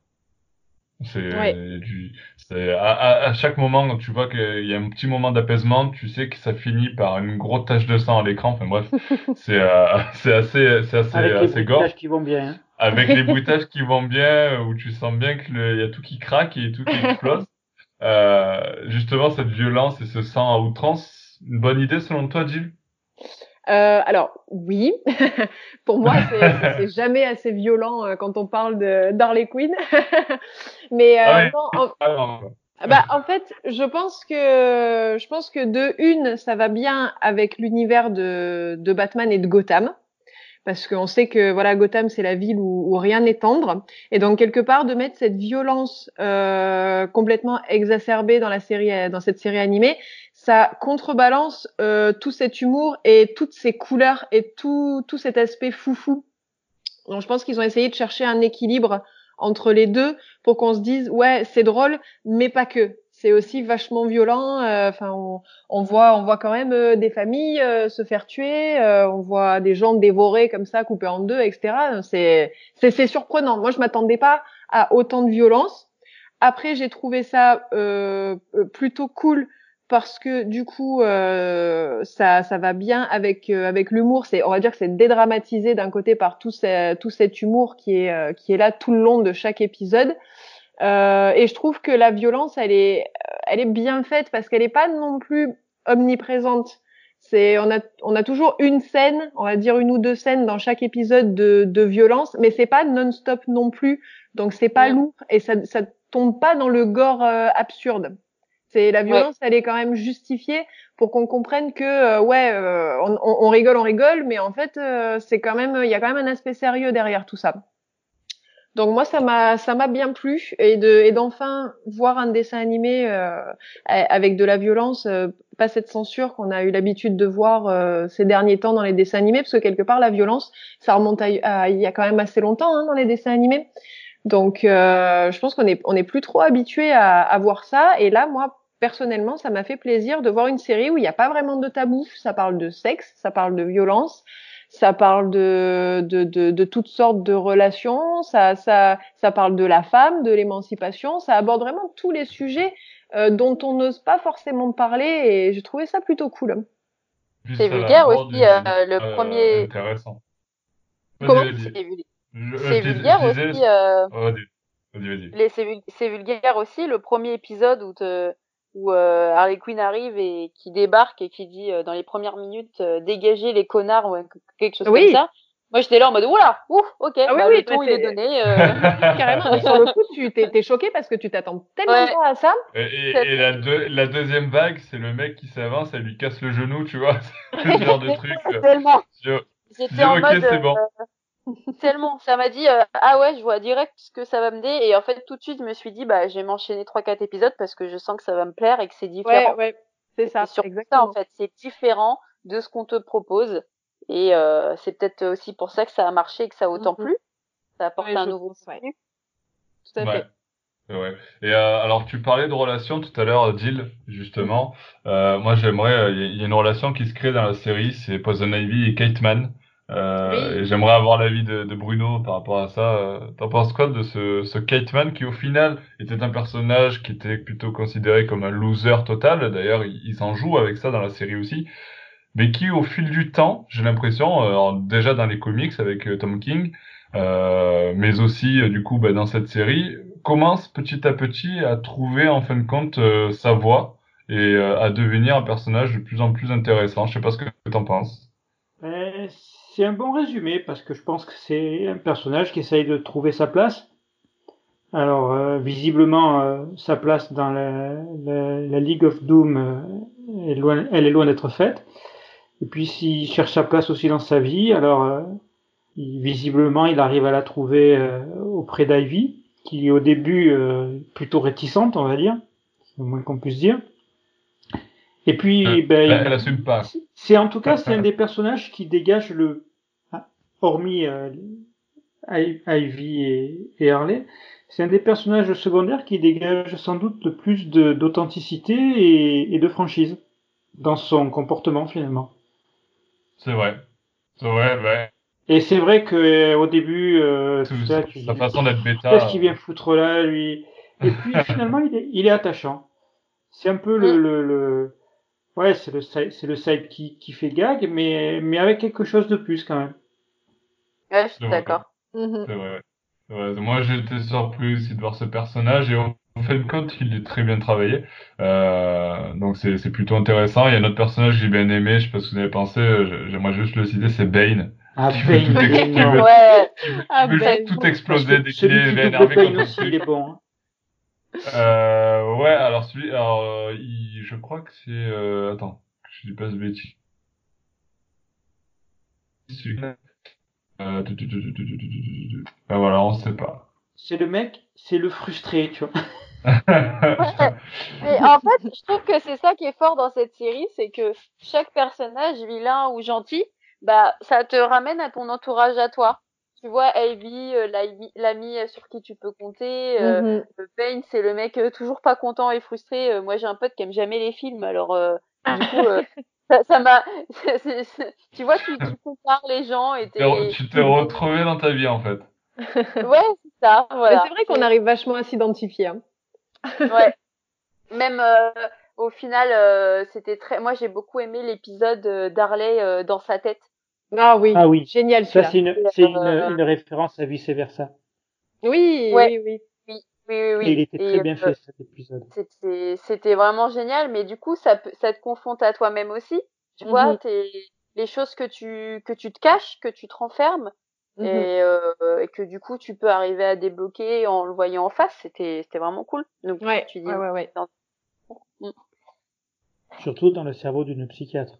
c'est du, c'est à, à, chaque moment quand tu vois qu'il y a un petit moment d'apaisement, tu sais que ça finit par une grosse tache de sang à l'écran. Enfin bref, c'est euh, c'est assez c'est assez Avec assez les bruitages qui vont bien. Hein. Avec les bruitages qui vont bien, où tu sens bien qu'il y a tout qui craque et tout qui explose. Euh, justement, cette violence et ce sang à outrance, une bonne idée selon toi, Jill? Euh, alors oui, pour moi c'est jamais assez violent euh, quand on parle de d'Harley Quinn, mais euh, ah non, en... Ah bah en fait je pense que je pense que de une ça va bien avec l'univers de de Batman et de Gotham. Parce qu'on sait que voilà Gotham c'est la ville où, où rien n'est tendre. Et donc quelque part de mettre cette violence euh, complètement exacerbée dans la série dans cette série animée ça contrebalance euh, tout cet humour et toutes ces couleurs et tout, tout cet aspect foufou. Donc je pense qu'ils ont essayé de chercher un équilibre entre les deux pour qu'on se dise ouais c'est drôle mais pas que. C'est aussi vachement violent euh, enfin on, on, voit on voit quand même euh, des familles euh, se faire tuer on voit des gens dévorés comme ça coupés en deux etc c'est c'est surprenant. Moi je m'attendais pas à autant de violence. Après j'ai trouvé ça plutôt cool parce que du coup euh, ça, ça va bien avec euh, avec l'humour. C'est on va dire que c'est dédramatisé d'un côté par tout, tout cet humour qui est euh, qui est là tout le long de chaque épisode. Euh, et je trouve que la violence elle est elle est bien faite parce qu'elle est pas non plus omniprésente. C'est on a on a toujours une scène on va dire une ou deux scènes dans chaque épisode de, de violence mais c'est pas non-stop non plus. Donc c'est pas lourd et ça ça tombe pas dans le gore absurde c'est la violence, elle est quand même justifiée pour qu'on comprenne que euh, ouais, euh, on, on, rigole, on rigole, mais en fait, euh, c'est quand même, il y a quand même un aspect sérieux derrière tout ça. Donc moi, ça m'a, ça m'a bien plu et de, et d'enfin voir un dessin animé avec de la violence, pas cette censure qu'on a eu l'habitude de voir ces derniers temps dans les dessins animés, parce que quelque part la violence, ça remonte à, il y a quand même assez longtemps hein, dans les dessins animés. Donc, euh, je pense qu'on est on est plus trop habitué à, à, voir ça. Et là, moi, personnellement, ça m'a fait plaisir de voir une série où il n'y a pas vraiment de tabou. Ça parle de sexe, ça parle de violence, ça parle de, de, de, de toutes sortes de relations, ça, ça, ça parle de la femme, de l'émancipation, ça aborde vraiment tous les sujets euh, dont on n'ose pas forcément parler et j'ai trouvé ça plutôt cool. C'est vulgaire aussi, euh, le euh, premier. Intéressant. Comment C'est vulgaire aussi. C'est vulgaire aussi le premier épisode où te où euh, Harley Quinn arrive et qui débarque et qui dit euh, dans les premières minutes euh, dégager les connards ou quelque chose comme ça. Moi j'étais là en mode oula, ouf, ok, ah, oui, bah, oui, le ton il est donné. Euh... Carrément, mais sur le coup tu t'es choqué parce que tu t'attends tellement pas à ça. Et, et, la, la, deuxième vague, c'est le mec qui s'avance, elle lui casse le genou, tu vois, ce genre de truc. Tellement. J'étais en ok, c'est bon. Tellement, ça m'a dit euh, ah ouais, je vois direct ce que ça va me dire et en fait tout de suite je me suis dit bah je vais m'enchaîner trois quatre épisodes parce que je sens que ça va me plaire et que c'est différent. Ouais, ouais, c'est ça. Sur ça en fait, c'est différent de ce qu'on te propose et euh, c'est peut-être aussi pour ça que ça a marché et que ça a autant mm-hmm. plu. Ça apporte un nouveau contenu. Tout à fait. Ouais. Et euh, alors tu parlais de relations tout à l'heure, Jill, justement. Euh, moi j'aimerais, il y a une relation qui se crée dans la série, c'est Poison Ivy et Kate Mann. Euh, J'aimerais avoir l'avis de, de, Bruno par rapport à ça. Euh, t'en penses quoi de ce, ce Kate Man qui au final était un personnage qui était plutôt considéré comme un loser total? D'ailleurs, il, s'en joue avec ça dans la série aussi. Mais qui au fil du temps, j'ai l'impression, euh, déjà dans les comics avec euh, Tom King, mais aussi du coup bah, dans cette série, commence petit à petit à trouver en fin de compte sa voix et à devenir un personnage de plus en plus intéressant. Je sais pas ce que t'en penses c'est un bon résumé parce que je pense que c'est un personnage qui essaye de trouver sa place. Alors, euh, visiblement, euh, sa place dans la, la, la League of Doom, euh, est loin, elle est loin d'être faite. Et puis, s'il cherche sa place aussi dans sa vie, alors, il, visiblement, il arrive à la trouver auprès d'Ivy, qui est au début plutôt réticente, on va dire, c'est le moins qu'on puisse dire. Et puis, ben, elle, assume pas. C'est en tout cas, c'est un des personnages qui dégage le, hormis Ivy et, et Harley, c'est un des personnages secondaires qui dégage sans doute le plus d'authenticité et, et, de franchise dans son comportement finalement. C'est vrai. C'est vrai, ouais. Et c'est vrai que au début, euh, ça, tu sa façon d'être bêta. Qu'est-ce qu'il vient foutre là, lui? Et puis finalement, il est, il est attachant. C'est un peu le, le, le... ouais, c'est le c'est le side qui, qui fait gag, mais mais avec quelque chose de plus quand même. Ouais, je suis d'accord. Mhm. C'est vrai. Ouais, moi, été surpris aussi de voir ce personnage et en fin de compte, il est très bien travaillé. Euh, donc, c'est, c'est plutôt intéressant. Il y a un autre personnage que j'ai bien aimé, je sais pas ce que vous avez pensé, j'aimerais juste le citer, c'est Bane. Ah, Bane, tout, Bane, veut, ouais. ah, Bane. tout exploser dès qu'il est énervé Bane aussi, il est bon. Hein. Euh, ouais, alors celui, alors, euh, il, je crois que c'est, euh, attends, je dis pas ce bêtise. Euh, ben voilà, on sait pas. C'est le mec, c'est le frustré, tu vois. Mais en fait, je trouve que c'est ça qui est fort dans cette série, c'est que chaque personnage, vilain ou gentil, bah, ça te ramène à ton entourage à toi. Tu vois, Ivy, euh, l'ami sur qui tu peux compter. Euh, mm c'est le mec euh, toujours pas content et frustré. moi, j'ai un pote qui aime jamais les films, alors du coup, ça m'a tu vois tu, tu compares les gens et tu t'es retrouvé dans ta vie en fait. Ouais c'est ça voilà. c'est vrai qu'on arrive vachement à s'identifier hein. ouais. Même euh, au final euh, c'était très moi j'ai beaucoup aimé l'épisode euh, d'Harley dans sa tête. Ah oui ah oui. génial ça c'est une c'est une, une, référence à vice versa oui oui oui oui, oui, Et il était très bien fait cet épisode. C'était, c'était vraiment génial, mais du coup, ça, ça te confronte à toi-même aussi. Tu vois, mhm. les choses que tu, que tu te caches, que tu te renfermes, mhm. et, euh, et, que du coup, tu peux arriver à débloquer en le voyant en face. C'était, c'était vraiment cool. Donc, ouais, tu dis, ouais, ouais, ouais. Mm. Surtout dans le cerveau d'une psychiatre.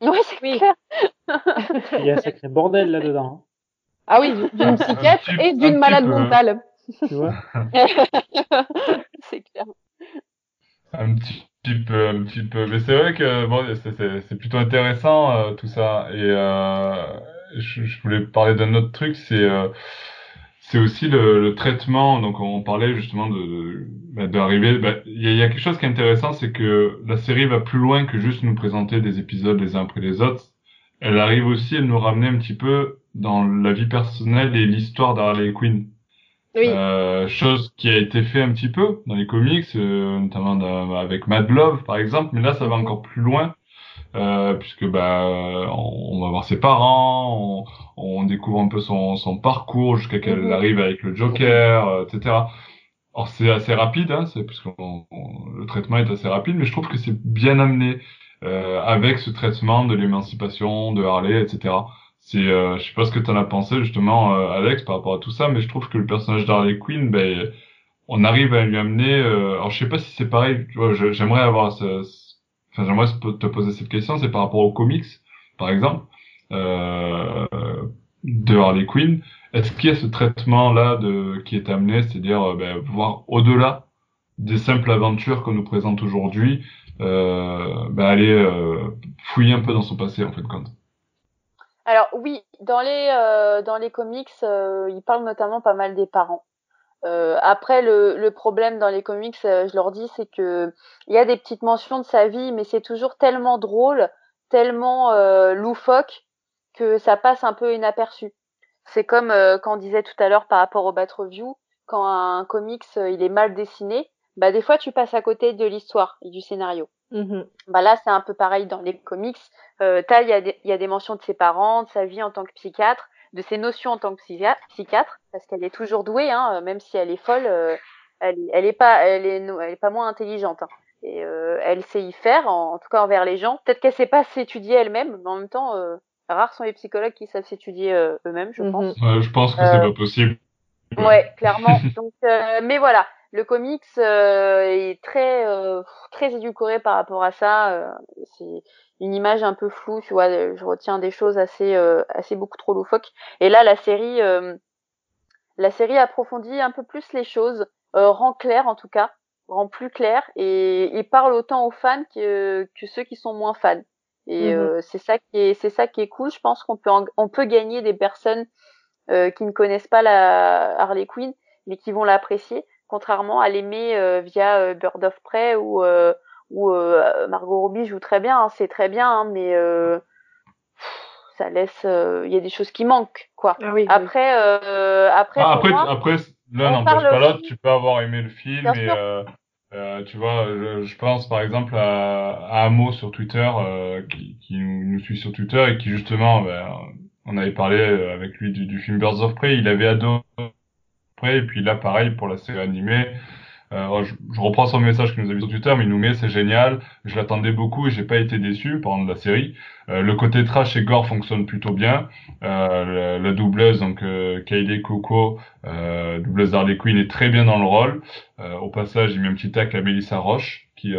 Ouais, c'est clair. il y a un sacré bordel là-dedans. Hein. Ah oui, d'une psychiatre et d'une malade mentale. Tu vois C'est clair. Un petit peu, un petit peu. Mais c'est vrai que bon, c'est plutôt intéressant euh, tout ça. Et euh, je, je, voulais parler d'un autre truc, c'est euh, c'est aussi le, le, traitement. Donc on parlait justement de d'arriver. Bah, il y, a, y, a quelque chose qui est intéressant, c'est que la série va plus loin que juste nous présenter des épisodes les uns après les autres. Elle arrive aussi à nous ramener un petit peu dans la vie personnelle et l'histoire d'Harley Quinn. Oui. Euh, chose qui a été fait un petit peu dans les comics, euh, notamment avec Mad Love par exemple, mais là ça va encore plus loin. Euh, puisque bah on, va voir ses parents, on, on, découvre un peu son, son parcours jusqu'à qu'elle mhm. arrive avec le Joker, euh, etc. Alors c'est assez rapide, hein, le traitement est assez rapide, mais je trouve que c'est bien amené euh, avec ce traitement de l'émancipation de Harley, etc. C'est, euh, je sais pas ce que tu en as pensé justement, euh, Alex, par rapport à tout ça, mais je trouve que le personnage d'Harley Quinn, ben, on arrive à lui amener. Euh, alors, je sais pas si c'est pareil. Tu vois, j'aimerais avoir, ce, enfin, j'aimerais te poser cette question. C'est par rapport aux comics, par exemple, euh, de Harley Quinn. Est-ce qu'il y a ce traitement-là de qui est amené, c'est-à-dire euh, ben, voir au-delà des simples aventures qu'on nous présente aujourd'hui, euh, ben, aller fouiller un peu dans son passé en fait compte? Alors oui, dans les euh, dans les comics, euh, ils parlent notamment pas mal des parents. Euh, après, le, problème dans les comics, je leur dis, c'est que il y a des petites mentions de sa vie, mais c'est toujours tellement drôle, tellement loufoque que ça passe un peu inaperçu. C'est comme quand on disait tout à l'heure par rapport au Bat Review, quand un comics il est mal dessiné, bah des fois tu passes à côté de l'histoire et du scénario. Mmh bah là, c'est un peu pareil dans les comics. Euh, il y, a des, y a des mentions de ses parents, de sa vie en tant que psychiatre, de ses notions en tant que psychiatre, parce qu'elle est toujours douée, hein, euh, même si elle est folle, euh, elle, elle est pas, elle est, elle est pas moins intelligente. Hein. Et euh, elle sait y faire, en, tout cas envers les gens. Peut-être qu'elle sait pas s'étudier elle-même, mais en même temps, euh, Rares sont les psychologues qui savent s'étudier euh, eux-mêmes, je pense. Ouais, je pense que c'est pas possible. Ouais, clairement. Donc, mais voilà, le comics est très très édulcoré par rapport à ça. c'est une image un peu floue, tu vois. Je retiens des choses assez assez beaucoup trop loufoques. Et là, la série la série approfondit un peu plus les choses, rend clair en tout cas rend plus clair et, il parle autant aux fans que, que ceux qui sont moins fans. Et euh, c'est ça qui est c'est ça qui est cool. Je pense qu'on peut on peut gagner des personnes euh, qui ne connaissent pas la Harley Quinn mais qui vont l'apprécier, contrairement à l'aimer euh, via Bird of Prey ou où Margot Robbie joue très bien. Hein, c'est très bien, hein, mais ça laisse il y a des choses qui manquent quoi. Ah oui, après après ah, après après là n'empêche pas l'autre, tu peux avoir aimé le film et euh, tu vois, je, pense par exemple à, à Amo sur Twitter, euh, qui, qui nous, suit sur Twitter et qui justement, ben, on avait parlé euh, avec lui du, du film Birds of Prey, il avait adoré Et puis là pareil pour la série animée, euh, je, reprends son message qu'il nous a mis sur Twitter, mais il nous met c'est génial. Je l'attendais beaucoup et j'ai pas été déçu par la série. Euh, le côté trash et gore fonctionne plutôt bien. Euh, la, doubleuse donc euh, Kylie Coco, doubleuse Harley Quinn est très bien dans le rôle. Au passage, il met un petit tac à Melissa Roche qui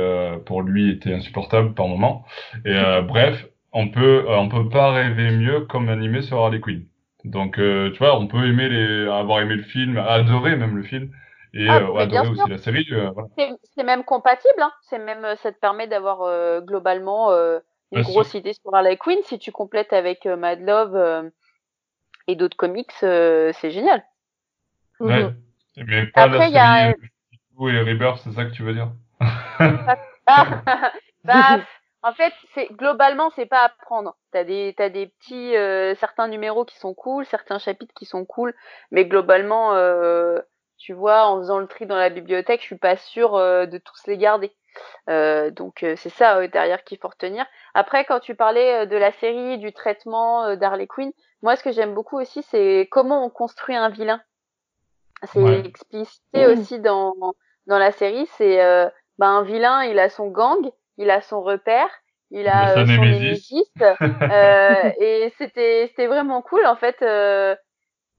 pour lui était insupportable par moment. Et bref, on peut on peut pas rêver mieux comme animé sur Harley Quinn. Donc tu vois, on peut aimer les avoir aimé le film, adorer même le film et ah, euh, adorer aussi la série. Euh, voilà. C'est même compatible, hein. c'est même euh, ça te permet d'avoir euh, globalement euh, une Bien grosse sûr. idée sur Harley Quinn si tu complètes avec Mad Love et d'autres comics, c'est génial. Ouais. -hmm. Mais pas Après, il y a et Rebirth, c'est ça que tu veux dire? Bah, bah, en fait, c'est globalement c'est pas à prendre. T'as des t'as des petits euh, certains numéros qui sont cool, certains chapitres qui sont cool, mais globalement euh, tu vois, en faisant le tri dans la bibliothèque, je suis pas sûre euh, de tous les garder. Euh, donc euh, c'est ça derrière qu'il faut retenir. Après, quand tu parlais de la série, du traitement d'Harley Quinn, moi ce que j'aime beaucoup aussi, c'est comment on construit un vilain. C'est ouais. explicité mmh. aussi dans dans la série. C'est bah, un vilain, il a son gang, il a son repère, il a son némésis. et c'était c'était vraiment cool en fait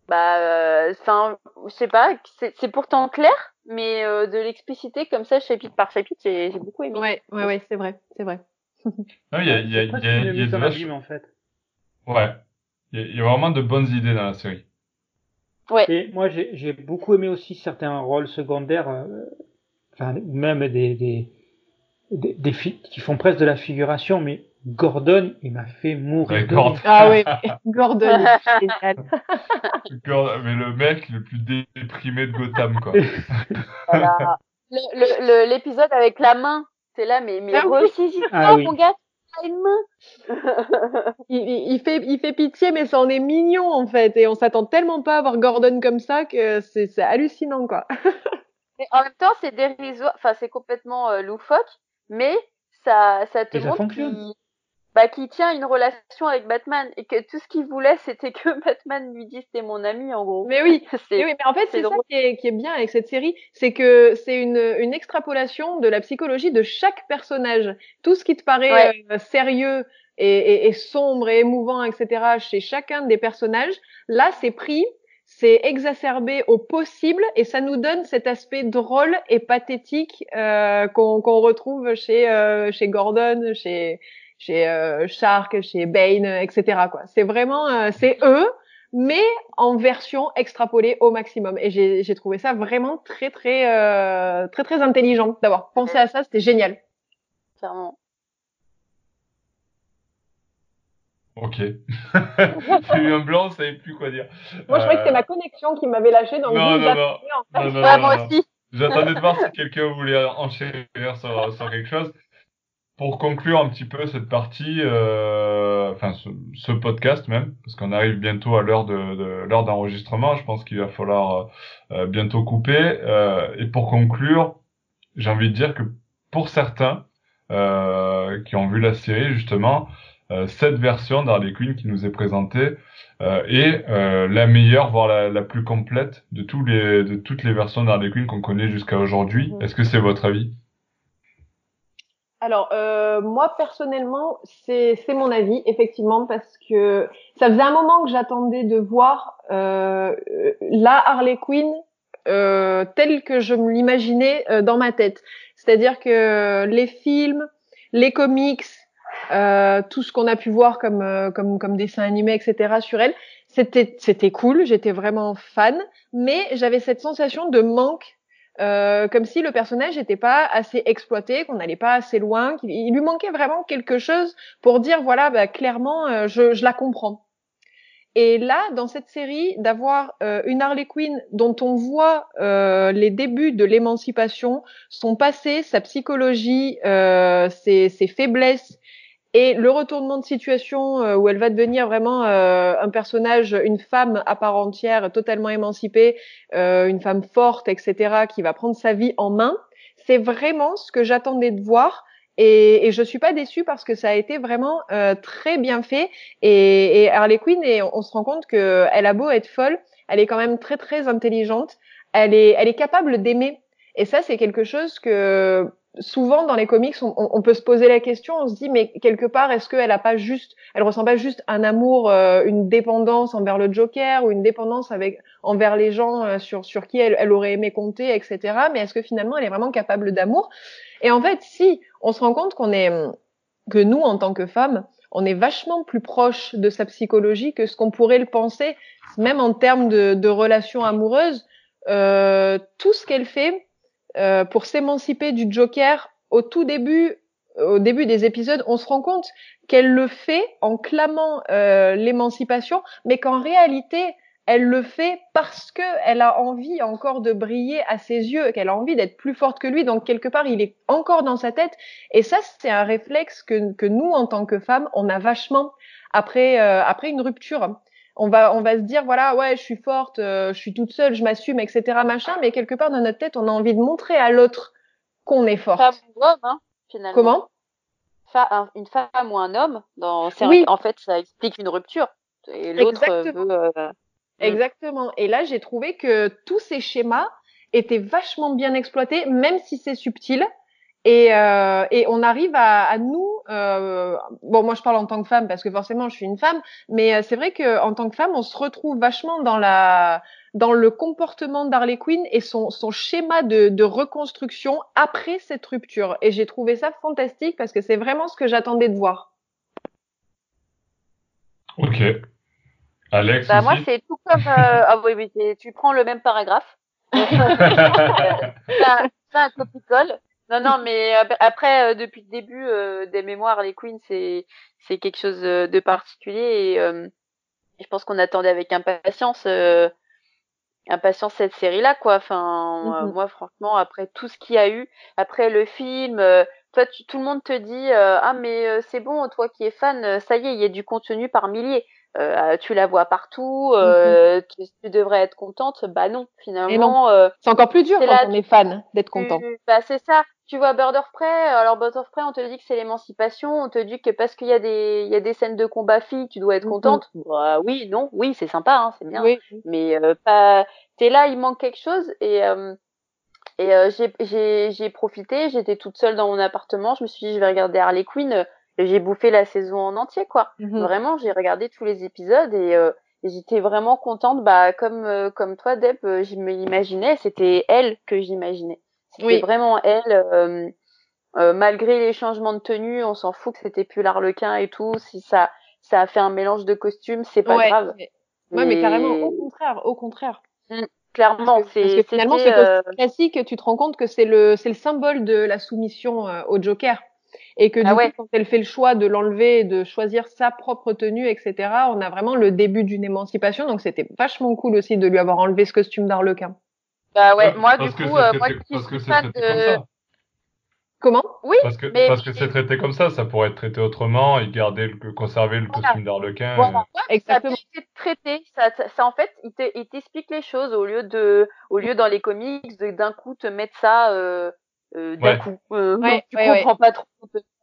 bah euh, enfin je sais pas c'est pourtant clair mais euh, de l'expliciter comme ça chapitre par chapitre j'ai beaucoup aimé. Ouais ouais ouais c'est vrai c'est vrai. Non il y a il y a il y a, y a de vache... en fait. Ouais. Il y, a vraiment de bonnes idées dans la série. Ouais. Et moi j'ai beaucoup aimé aussi certains rôles secondaires euh, enfin même des des, des, des qui font presque de la figuration mais Gordon, il m'a fait mourir. Gordon. Ah oui, Gordon, génial. mais le mec le plus déprimé de Gotham, quoi. voilà. L'épisode le, le, avec la main, c'est là, mais, mais ah, ah, oui. mon gars, une main. il, il, fait, il fait pitié, mais ça en est mignon, en fait. Et on s'attend tellement pas à voir Gordon comme ça que c'est hallucinant, quoi. et en même temps, c'est dérisoire, enfin, c'est complètement euh, loufoque, mais ça, ça te montre qu'il bah, qui tient une relation avec Batman et que tout ce qu'il voulait c'était que Batman lui dise t'es mon ami en gros. Mais oui, mais, oui mais en fait c'est ça qui est, qui est, bien avec cette série, c'est que c'est une, une extrapolation de la psychologie de chaque personnage. Tout ce qui te paraît ouais. euh, sérieux et, et, et, sombre et émouvant, etc. chez chacun des personnages, là c'est pris c'est exacerbé au possible et ça nous donne cet aspect drôle et pathétique euh, qu'on qu retrouve chez euh, chez Gordon, chez chez euh, Shark, chez Bane, etc. Quoi. C'est vraiment, euh, c'est eux, mais en version extrapolée au maximum. Et j'ai trouvé ça vraiment très très euh, très très intelligent d'avoir pensé à ça. C'était génial. Clairement. Ok. J'ai eu un blanc, je savais plus quoi dire. Moi, je croyais que c'était ma connexion qui m'avait lâché dans le non, non, non. non, non, moi aussi. J'attendais de voir si quelqu'un voulait enchaîner sur, sur quelque chose pour conclure un petit peu cette partie, euh, enfin ce, ce, podcast même, parce qu'on arrive bientôt à l'heure de, de l'heure d'enregistrement, je pense qu'il va falloir euh, bientôt couper. Euh, et pour conclure, j'ai envie de dire que pour certains euh, qui ont vu la série justement, euh, cette version d'Harley Quinn qui nous est présentée euh, est la meilleure, voire la, la, plus complète de tous les de toutes les versions d'Harley Quinn qu'on connaît jusqu'à aujourd'hui. Mmh. Est-ce que c'est votre avis? Alors, euh, moi personnellement, c'est c'est mon avis, effectivement, parce que ça faisait un moment que j'attendais de voir euh, la Harley Quinn euh, telle que je me l'imaginais euh, dans ma tête. C'est-à-dire que les films, les comics, euh, tout ce qu'on a pu voir comme euh, comme comme dessin animé, etc. sur elle, c'était c'était cool. J'étais vraiment fan, mais j'avais cette sensation de manque euh, comme si le personnage n'était pas assez exploité, qu'on n'allait pas assez loin, qu'il il lui manquait vraiment quelque chose pour dire voilà, bah, clairement, euh, je, je, la comprends. Et là, dans cette série, d'avoir euh, une Harley Quinn dont on voit euh, les débuts de l'émancipation, son passé, sa psychologie, euh, ses, ses faiblesses, et le retournement de situation euh, où elle va devenir vraiment euh, un personnage, une femme à part entière, totalement émancipée, euh, une femme forte, etc., qui va prendre sa vie en main, c'est vraiment ce que j'attendais de voir. Et, et je suis pas déçue parce que ça a été vraiment euh, très bien fait. Et, et Harley Quinn, et on, on se rend compte que elle a beau être folle, elle est quand même très très intelligente. Elle est, elle est capable d'aimer. Et ça, c'est quelque chose que souvent dans les comics, on, on, peut se poser la question, on se dit mais quelque part est-ce qu'elle a pas juste, elle ressent pas juste un amour, euh, une dépendance envers le Joker ou une dépendance avec envers les gens euh, sur sur qui elle, elle, aurait aimé compter, etc. Mais est-ce que finalement elle est vraiment capable d'amour? Et en fait, si on se rend compte qu'on est que nous en tant que femmes, on est vachement plus proche de sa psychologie que ce qu'on pourrait le penser, même en termes de, de relations amoureuses. Euh, tout ce qu'elle fait, euh, pour s'émanciper du Joker au tout début, au début des épisodes, on se rend compte qu'elle le fait en clamant euh, l'émancipation, mais qu'en réalité, elle le fait parce que elle a envie encore de briller à ses yeux, qu'elle a envie d'être plus forte que lui. Donc quelque part, il est encore dans sa tête. Et ça, c'est un réflexe que, nous, en tant que femmes, on a vachement après euh, après une rupture on va on va se dire voilà ouais je suis forte euh, je suis toute seule je m'assume etc machin mais quelque part dans notre tête on a envie de montrer à l'autre qu'on est forte. Femme ou homme hein, finalement. Comment? Fa une femme ou un homme dans oui. en fait ça explique une rupture et l'autre veut euh... exactement. Et là j'ai trouvé que tous ces schémas étaient vachement bien exploités même si c'est subtil et, euh, et, on arrive à, à nous, euh, bon moi je parle en tant que femme parce que forcément je suis une femme, mais euh, c'est vrai que en tant que femme on se retrouve vachement dans la dans le comportement d'Harley Quinn et son, son schéma de, de reconstruction après cette rupture. Et j'ai trouvé ça fantastique parce que c'est vraiment ce que j'attendais de voir. Ok. Alex bah, aussi Moi c'est tout comme... ah oui, oui tu prends le même paragraphe. c'est un, un copie-colle. Non, non, mais après, euh, depuis le début euh, des mémoires, les Queens, c'est c'est quelque chose de particulier et, euh, je pense qu'on attendait avec impatience impatience cette série-là, quoi. Enfin, mm -hmm. moi, franchement, après tout ce qu'il y a eu, après le film, toi, tu, tout le monde te dit ah mais c'est bon, toi qui es fan, ça y est, il y a du contenu par milliers. Euh, tu la vois partout, euh, mm -hmm. tu, tu, devrais être contente. Bah non, finalement. Euh, c'est encore plus dur quand là, on est fan d'être content. Bah c'est ça. Tu vois Bird of Prey. Alors Bird of Prey, on te dit que c'est l'émancipation. On te dit que parce qu'il y a des il y a des scènes de combat filles, tu dois être contente. Mm -hmm. bah, oui, non, oui, c'est sympa, hein, c'est bien. Oui. Mais pas. T'es là, il manque quelque chose et. et j'ai j'ai profité, j'étais toute seule dans mon appartement, je me suis dit je vais regarder Harley Quinn, j'ai bouffé la saison en entier quoi. Mm -hmm. Vraiment, j'ai regardé tous les épisodes et, euh, et j'étais vraiment contente bah comme euh, comme toi Deb, euh, je m'imaginais, c'était elle que j'imaginais. C'était oui. vraiment elle malgré les changements de tenue, on s'en fout que c'était plus l'arlequin et tout, si ça ça a fait un mélange de costumes, c'est pas ouais, grave. Mais... Ouais, mais carrément au contraire, au contraire. Mmh, clairement, c'est finalement ce costume classique, tu te rends compte que c'est le c'est le symbole de la soumission au Joker et que du ah ouais. coup, quand elle fait le choix de l'enlever et de choisir sa propre tenue, etc., on a vraiment le début d'une émancipation. Donc c'était vachement cool aussi de lui avoir enlevé ce costume d'arlequin. Bah ouais, moi du coup, euh, moi qui suis fan de... Comment? Oui, parce que mais... parce que c'est traité comme ça, ça pourrait être traité autrement et garder le conserver le voilà. costume d'arlequin. Voilà. Et... Exactement. Ça peut traité, ça, ça, en fait, il t'explique les choses au lieu de au lieu dans les comics d'un coup te mettre ça euh, d'un Ouais. coup. Euh, Ouais, tu ouais, comprends pas trop,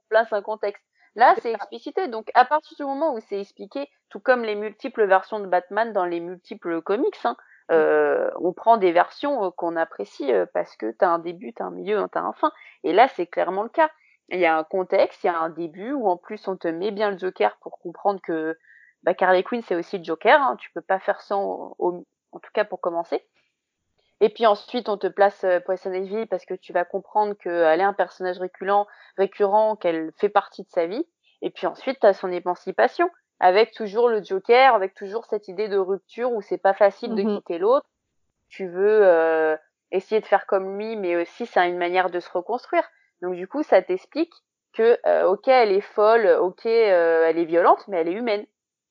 place un contexte. Là, c'est explicité. Donc, à partir du moment où c'est expliqué, tout comme les multiples versions de Batman dans les multiples comics, hein, euh, on prend des versions euh, qu'on apprécie euh, parce que t'as un début, t'as un milieu, t'as un fin. Et là, c'est clairement le cas. il y a un contexte, il y a un début où en plus on te met bien le Joker pour comprendre que bah, Carly Quinn c'est aussi le Joker, hein, tu peux pas faire sans, au, en tout cas pour commencer. Et puis ensuite on te place euh, Poison Ivy parce que tu vas comprendre qu'elle est un personnage récurrent, récurrent, qu'elle fait partie de sa vie. Et puis ensuite tu as son émancipation avec toujours le Joker, avec toujours cette idée de rupture où c'est pas facile de Mhm. quitter l'autre. Tu veux euh, essayer de faire comme lui, mais aussi c'est une manière de se reconstruire. Donc du coup, ça t'explique que euh, ok, elle est folle, ok, euh, elle est violente, mais elle est humaine.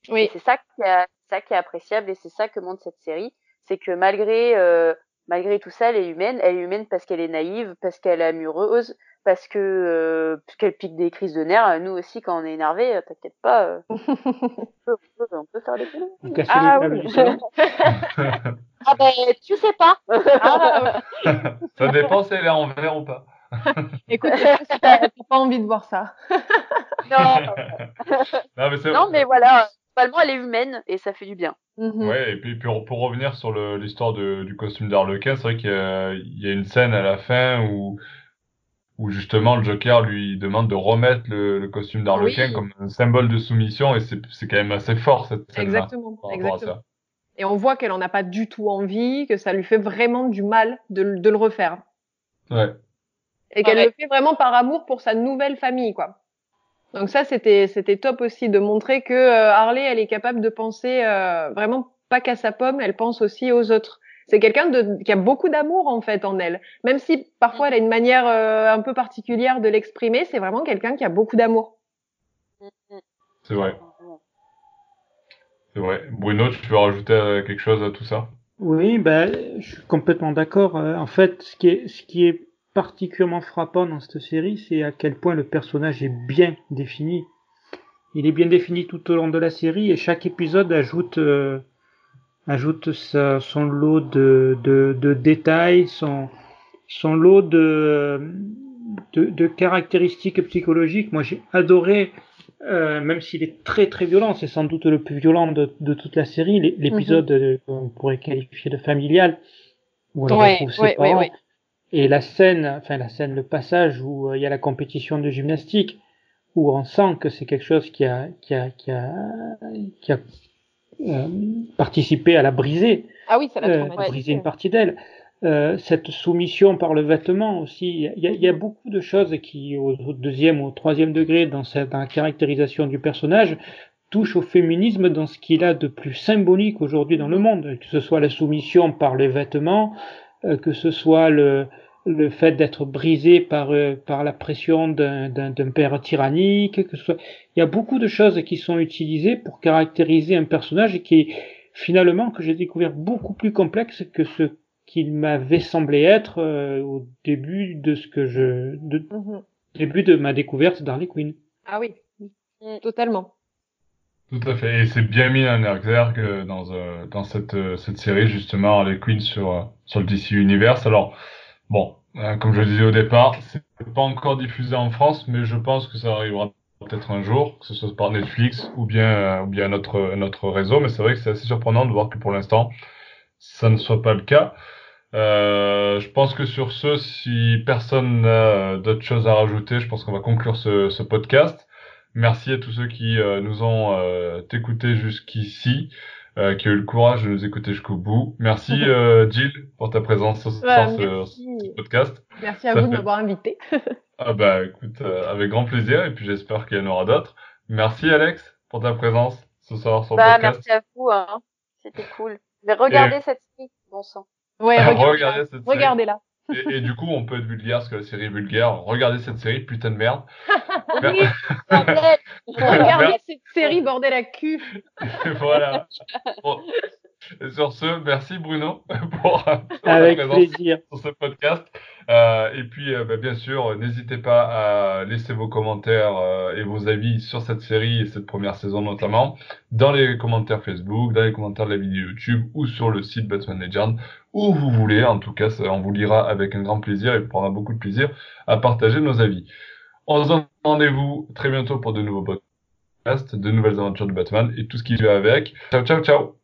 Et Oui, c'est ça qui est, ça qui est appréciable et c'est ça que montre cette série, c'est que malgré euh, malgré tout ça, elle est humaine. Elle est humaine parce qu'elle est naïve, parce qu'elle est amoureuse, parce que euh, qu'elle pique des crises de nerfs. Nous aussi, quand on est énervé, euh, t'inquiète pas, euh, on, peut, on peut- on peut faire des. Vous cassez Ah les oui. Ah ben, tu sais pas. Ah, Ça dépend si elle est en vert ou pas. écoute, t'as pas envie de voir ça? non, Non, mais c'est non, mais voilà. Globalement, elle est humaine et ça fait du bien. Mhm. Ouais, et puis, pour revenir sur l'histoire du costume d'Arlequin, c'est vrai qu'il y, a- il y a une scène à la fin où, où justement le Joker lui demande de remettre le, le costume d'Arlequin Oui. comme un symbole de soumission, et c'est quand même assez fort cette scène-là Exactement, exactement. Et on voit qu'elle en a pas du tout envie, que ça lui fait vraiment du mal de, le- de le refaire. Ouais. Et qu'elle Ouais. le fait vraiment par amour pour sa nouvelle famille, quoi. Donc ça, c'était c'était top aussi de montrer que euh, Harley, elle est capable de penser euh, vraiment pas qu'à sa pomme, elle pense aussi aux autres. C'est quelqu'un de qui a beaucoup d'amour en fait en elle, même si parfois elle a une manière euh, un peu particulière de l'exprimer. C'est vraiment quelqu'un qui a beaucoup d'amour. C'est vrai. C'est vrai. Bruno, tu veux rajouter euh, quelque chose à tout ça? Oui, ben, je suis complètement d'accord. Euh, En fait, ce qui est, ce qui est particulièrement frappant dans cette série, c'est à quel point le personnage est bien défini. Il est bien défini tout au long de la série et chaque épisode ajoute, euh, ajoute sa- son lot de, de, de détails, son, son lot de, de, de caractéristiques psychologiques. Moi, j'ai adoré, euh, même s'il est très très violent, c'est sans doute le plus violent de, de toute la série, l'é- l'épisode euh, qu'on pourrait qualifier de familial, où elle Ouais, retrouve ses ouais, ouais, parents. ouais. Et la scène, enfin la scène, le passage où euh, il y a la compétition de gymnastique, où on sent que c'est quelque chose qui a, qui a, qui a, qui a euh, participé à la briser, Ah oui, ça l'a euh, briser une partie d'elle. Euh, cette soumission par le vêtement aussi, il y a, il y a beaucoup de choses qui, au, au deuxième ou au troisième degré, dans, cette, dans la caractérisation du personnage, touchent au féminisme dans ce qu'il a de plus symbolique aujourd'hui dans le monde, que ce soit la soumission par les vêtements, que ce soit le, le fait d'être brisé par, euh, par la pression d'un père tyrannique, que ce soit... il y a beaucoup de choses qui sont utilisées pour caractériser un personnage qui est finalement que j'ai découvert beaucoup plus complexe que ce qu'il m'avait semblé être euh, au début de ce que je de, Mhm. début de ma découverte d'Harley Quinn. Ah oui, Mm. totalement. Tout à fait. Et c'est bien mis en exergue euh, dans, euh, dans cette, euh, cette série, justement, Harley Quinn sur, euh, sur le DC Universe. Alors, bon, euh, comme je le disais au départ, c'est pas encore diffusé en France, mais je pense que ça arrivera peut-être un jour, que ce soit par Netflix ou bien, euh, ou bien notre, notre réseau. Mais c'est vrai que c'est assez surprenant de voir que pour l'instant, ça ne soit pas le cas. Euh, je pense que sur ce, si personne n'a d'autres choses à rajouter, je pense qu'on va conclure ce, ce podcast. Merci à tous ceux qui euh, nous ont euh, écoutés jusqu'ici, euh, qui ont eu le courage de nous écouter jusqu'au bout. Merci euh, Jill pour ta présence ce soir Ouais, sur merci. ce podcast. Merci à Ça vous de m'avoir invité. Ah bah écoute, euh, avec grand plaisir et puis j'espère qu'il y en aura d'autres. Merci Alex pour ta présence ce soir sur le Bah, podcast. merci à vous, hein. C'était cool. Mais regardez cette série, bon sang. Ouais, Regardez cette série. Regardez-la. Et, et du coup, on peut être vulgaire parce que la série est vulgaire. Regardez cette série, putain de merde. Oui. Regardez cette série, bordel à cul. voilà. Bon. Et sur ce, merci Bruno pour, pour Avec présence plaisir. sur ce podcast. Euh, et puis, euh, bah, bien sûr, n'hésitez pas à laisser vos commentaires euh, et vos avis sur cette série et cette première saison notamment dans les commentaires Facebook, dans les commentaires de la vidéo YouTube ou sur le site Batman Legend, où vous voulez. En tout cas, ça, on vous lira avec un grand plaisir et on prendra beaucoup de plaisir à partager nos avis. On se donne rendez-vous très bientôt pour de nouveaux podcasts, de nouvelles aventures de Batman et tout ce qui va avec. Ciao, ciao, ciao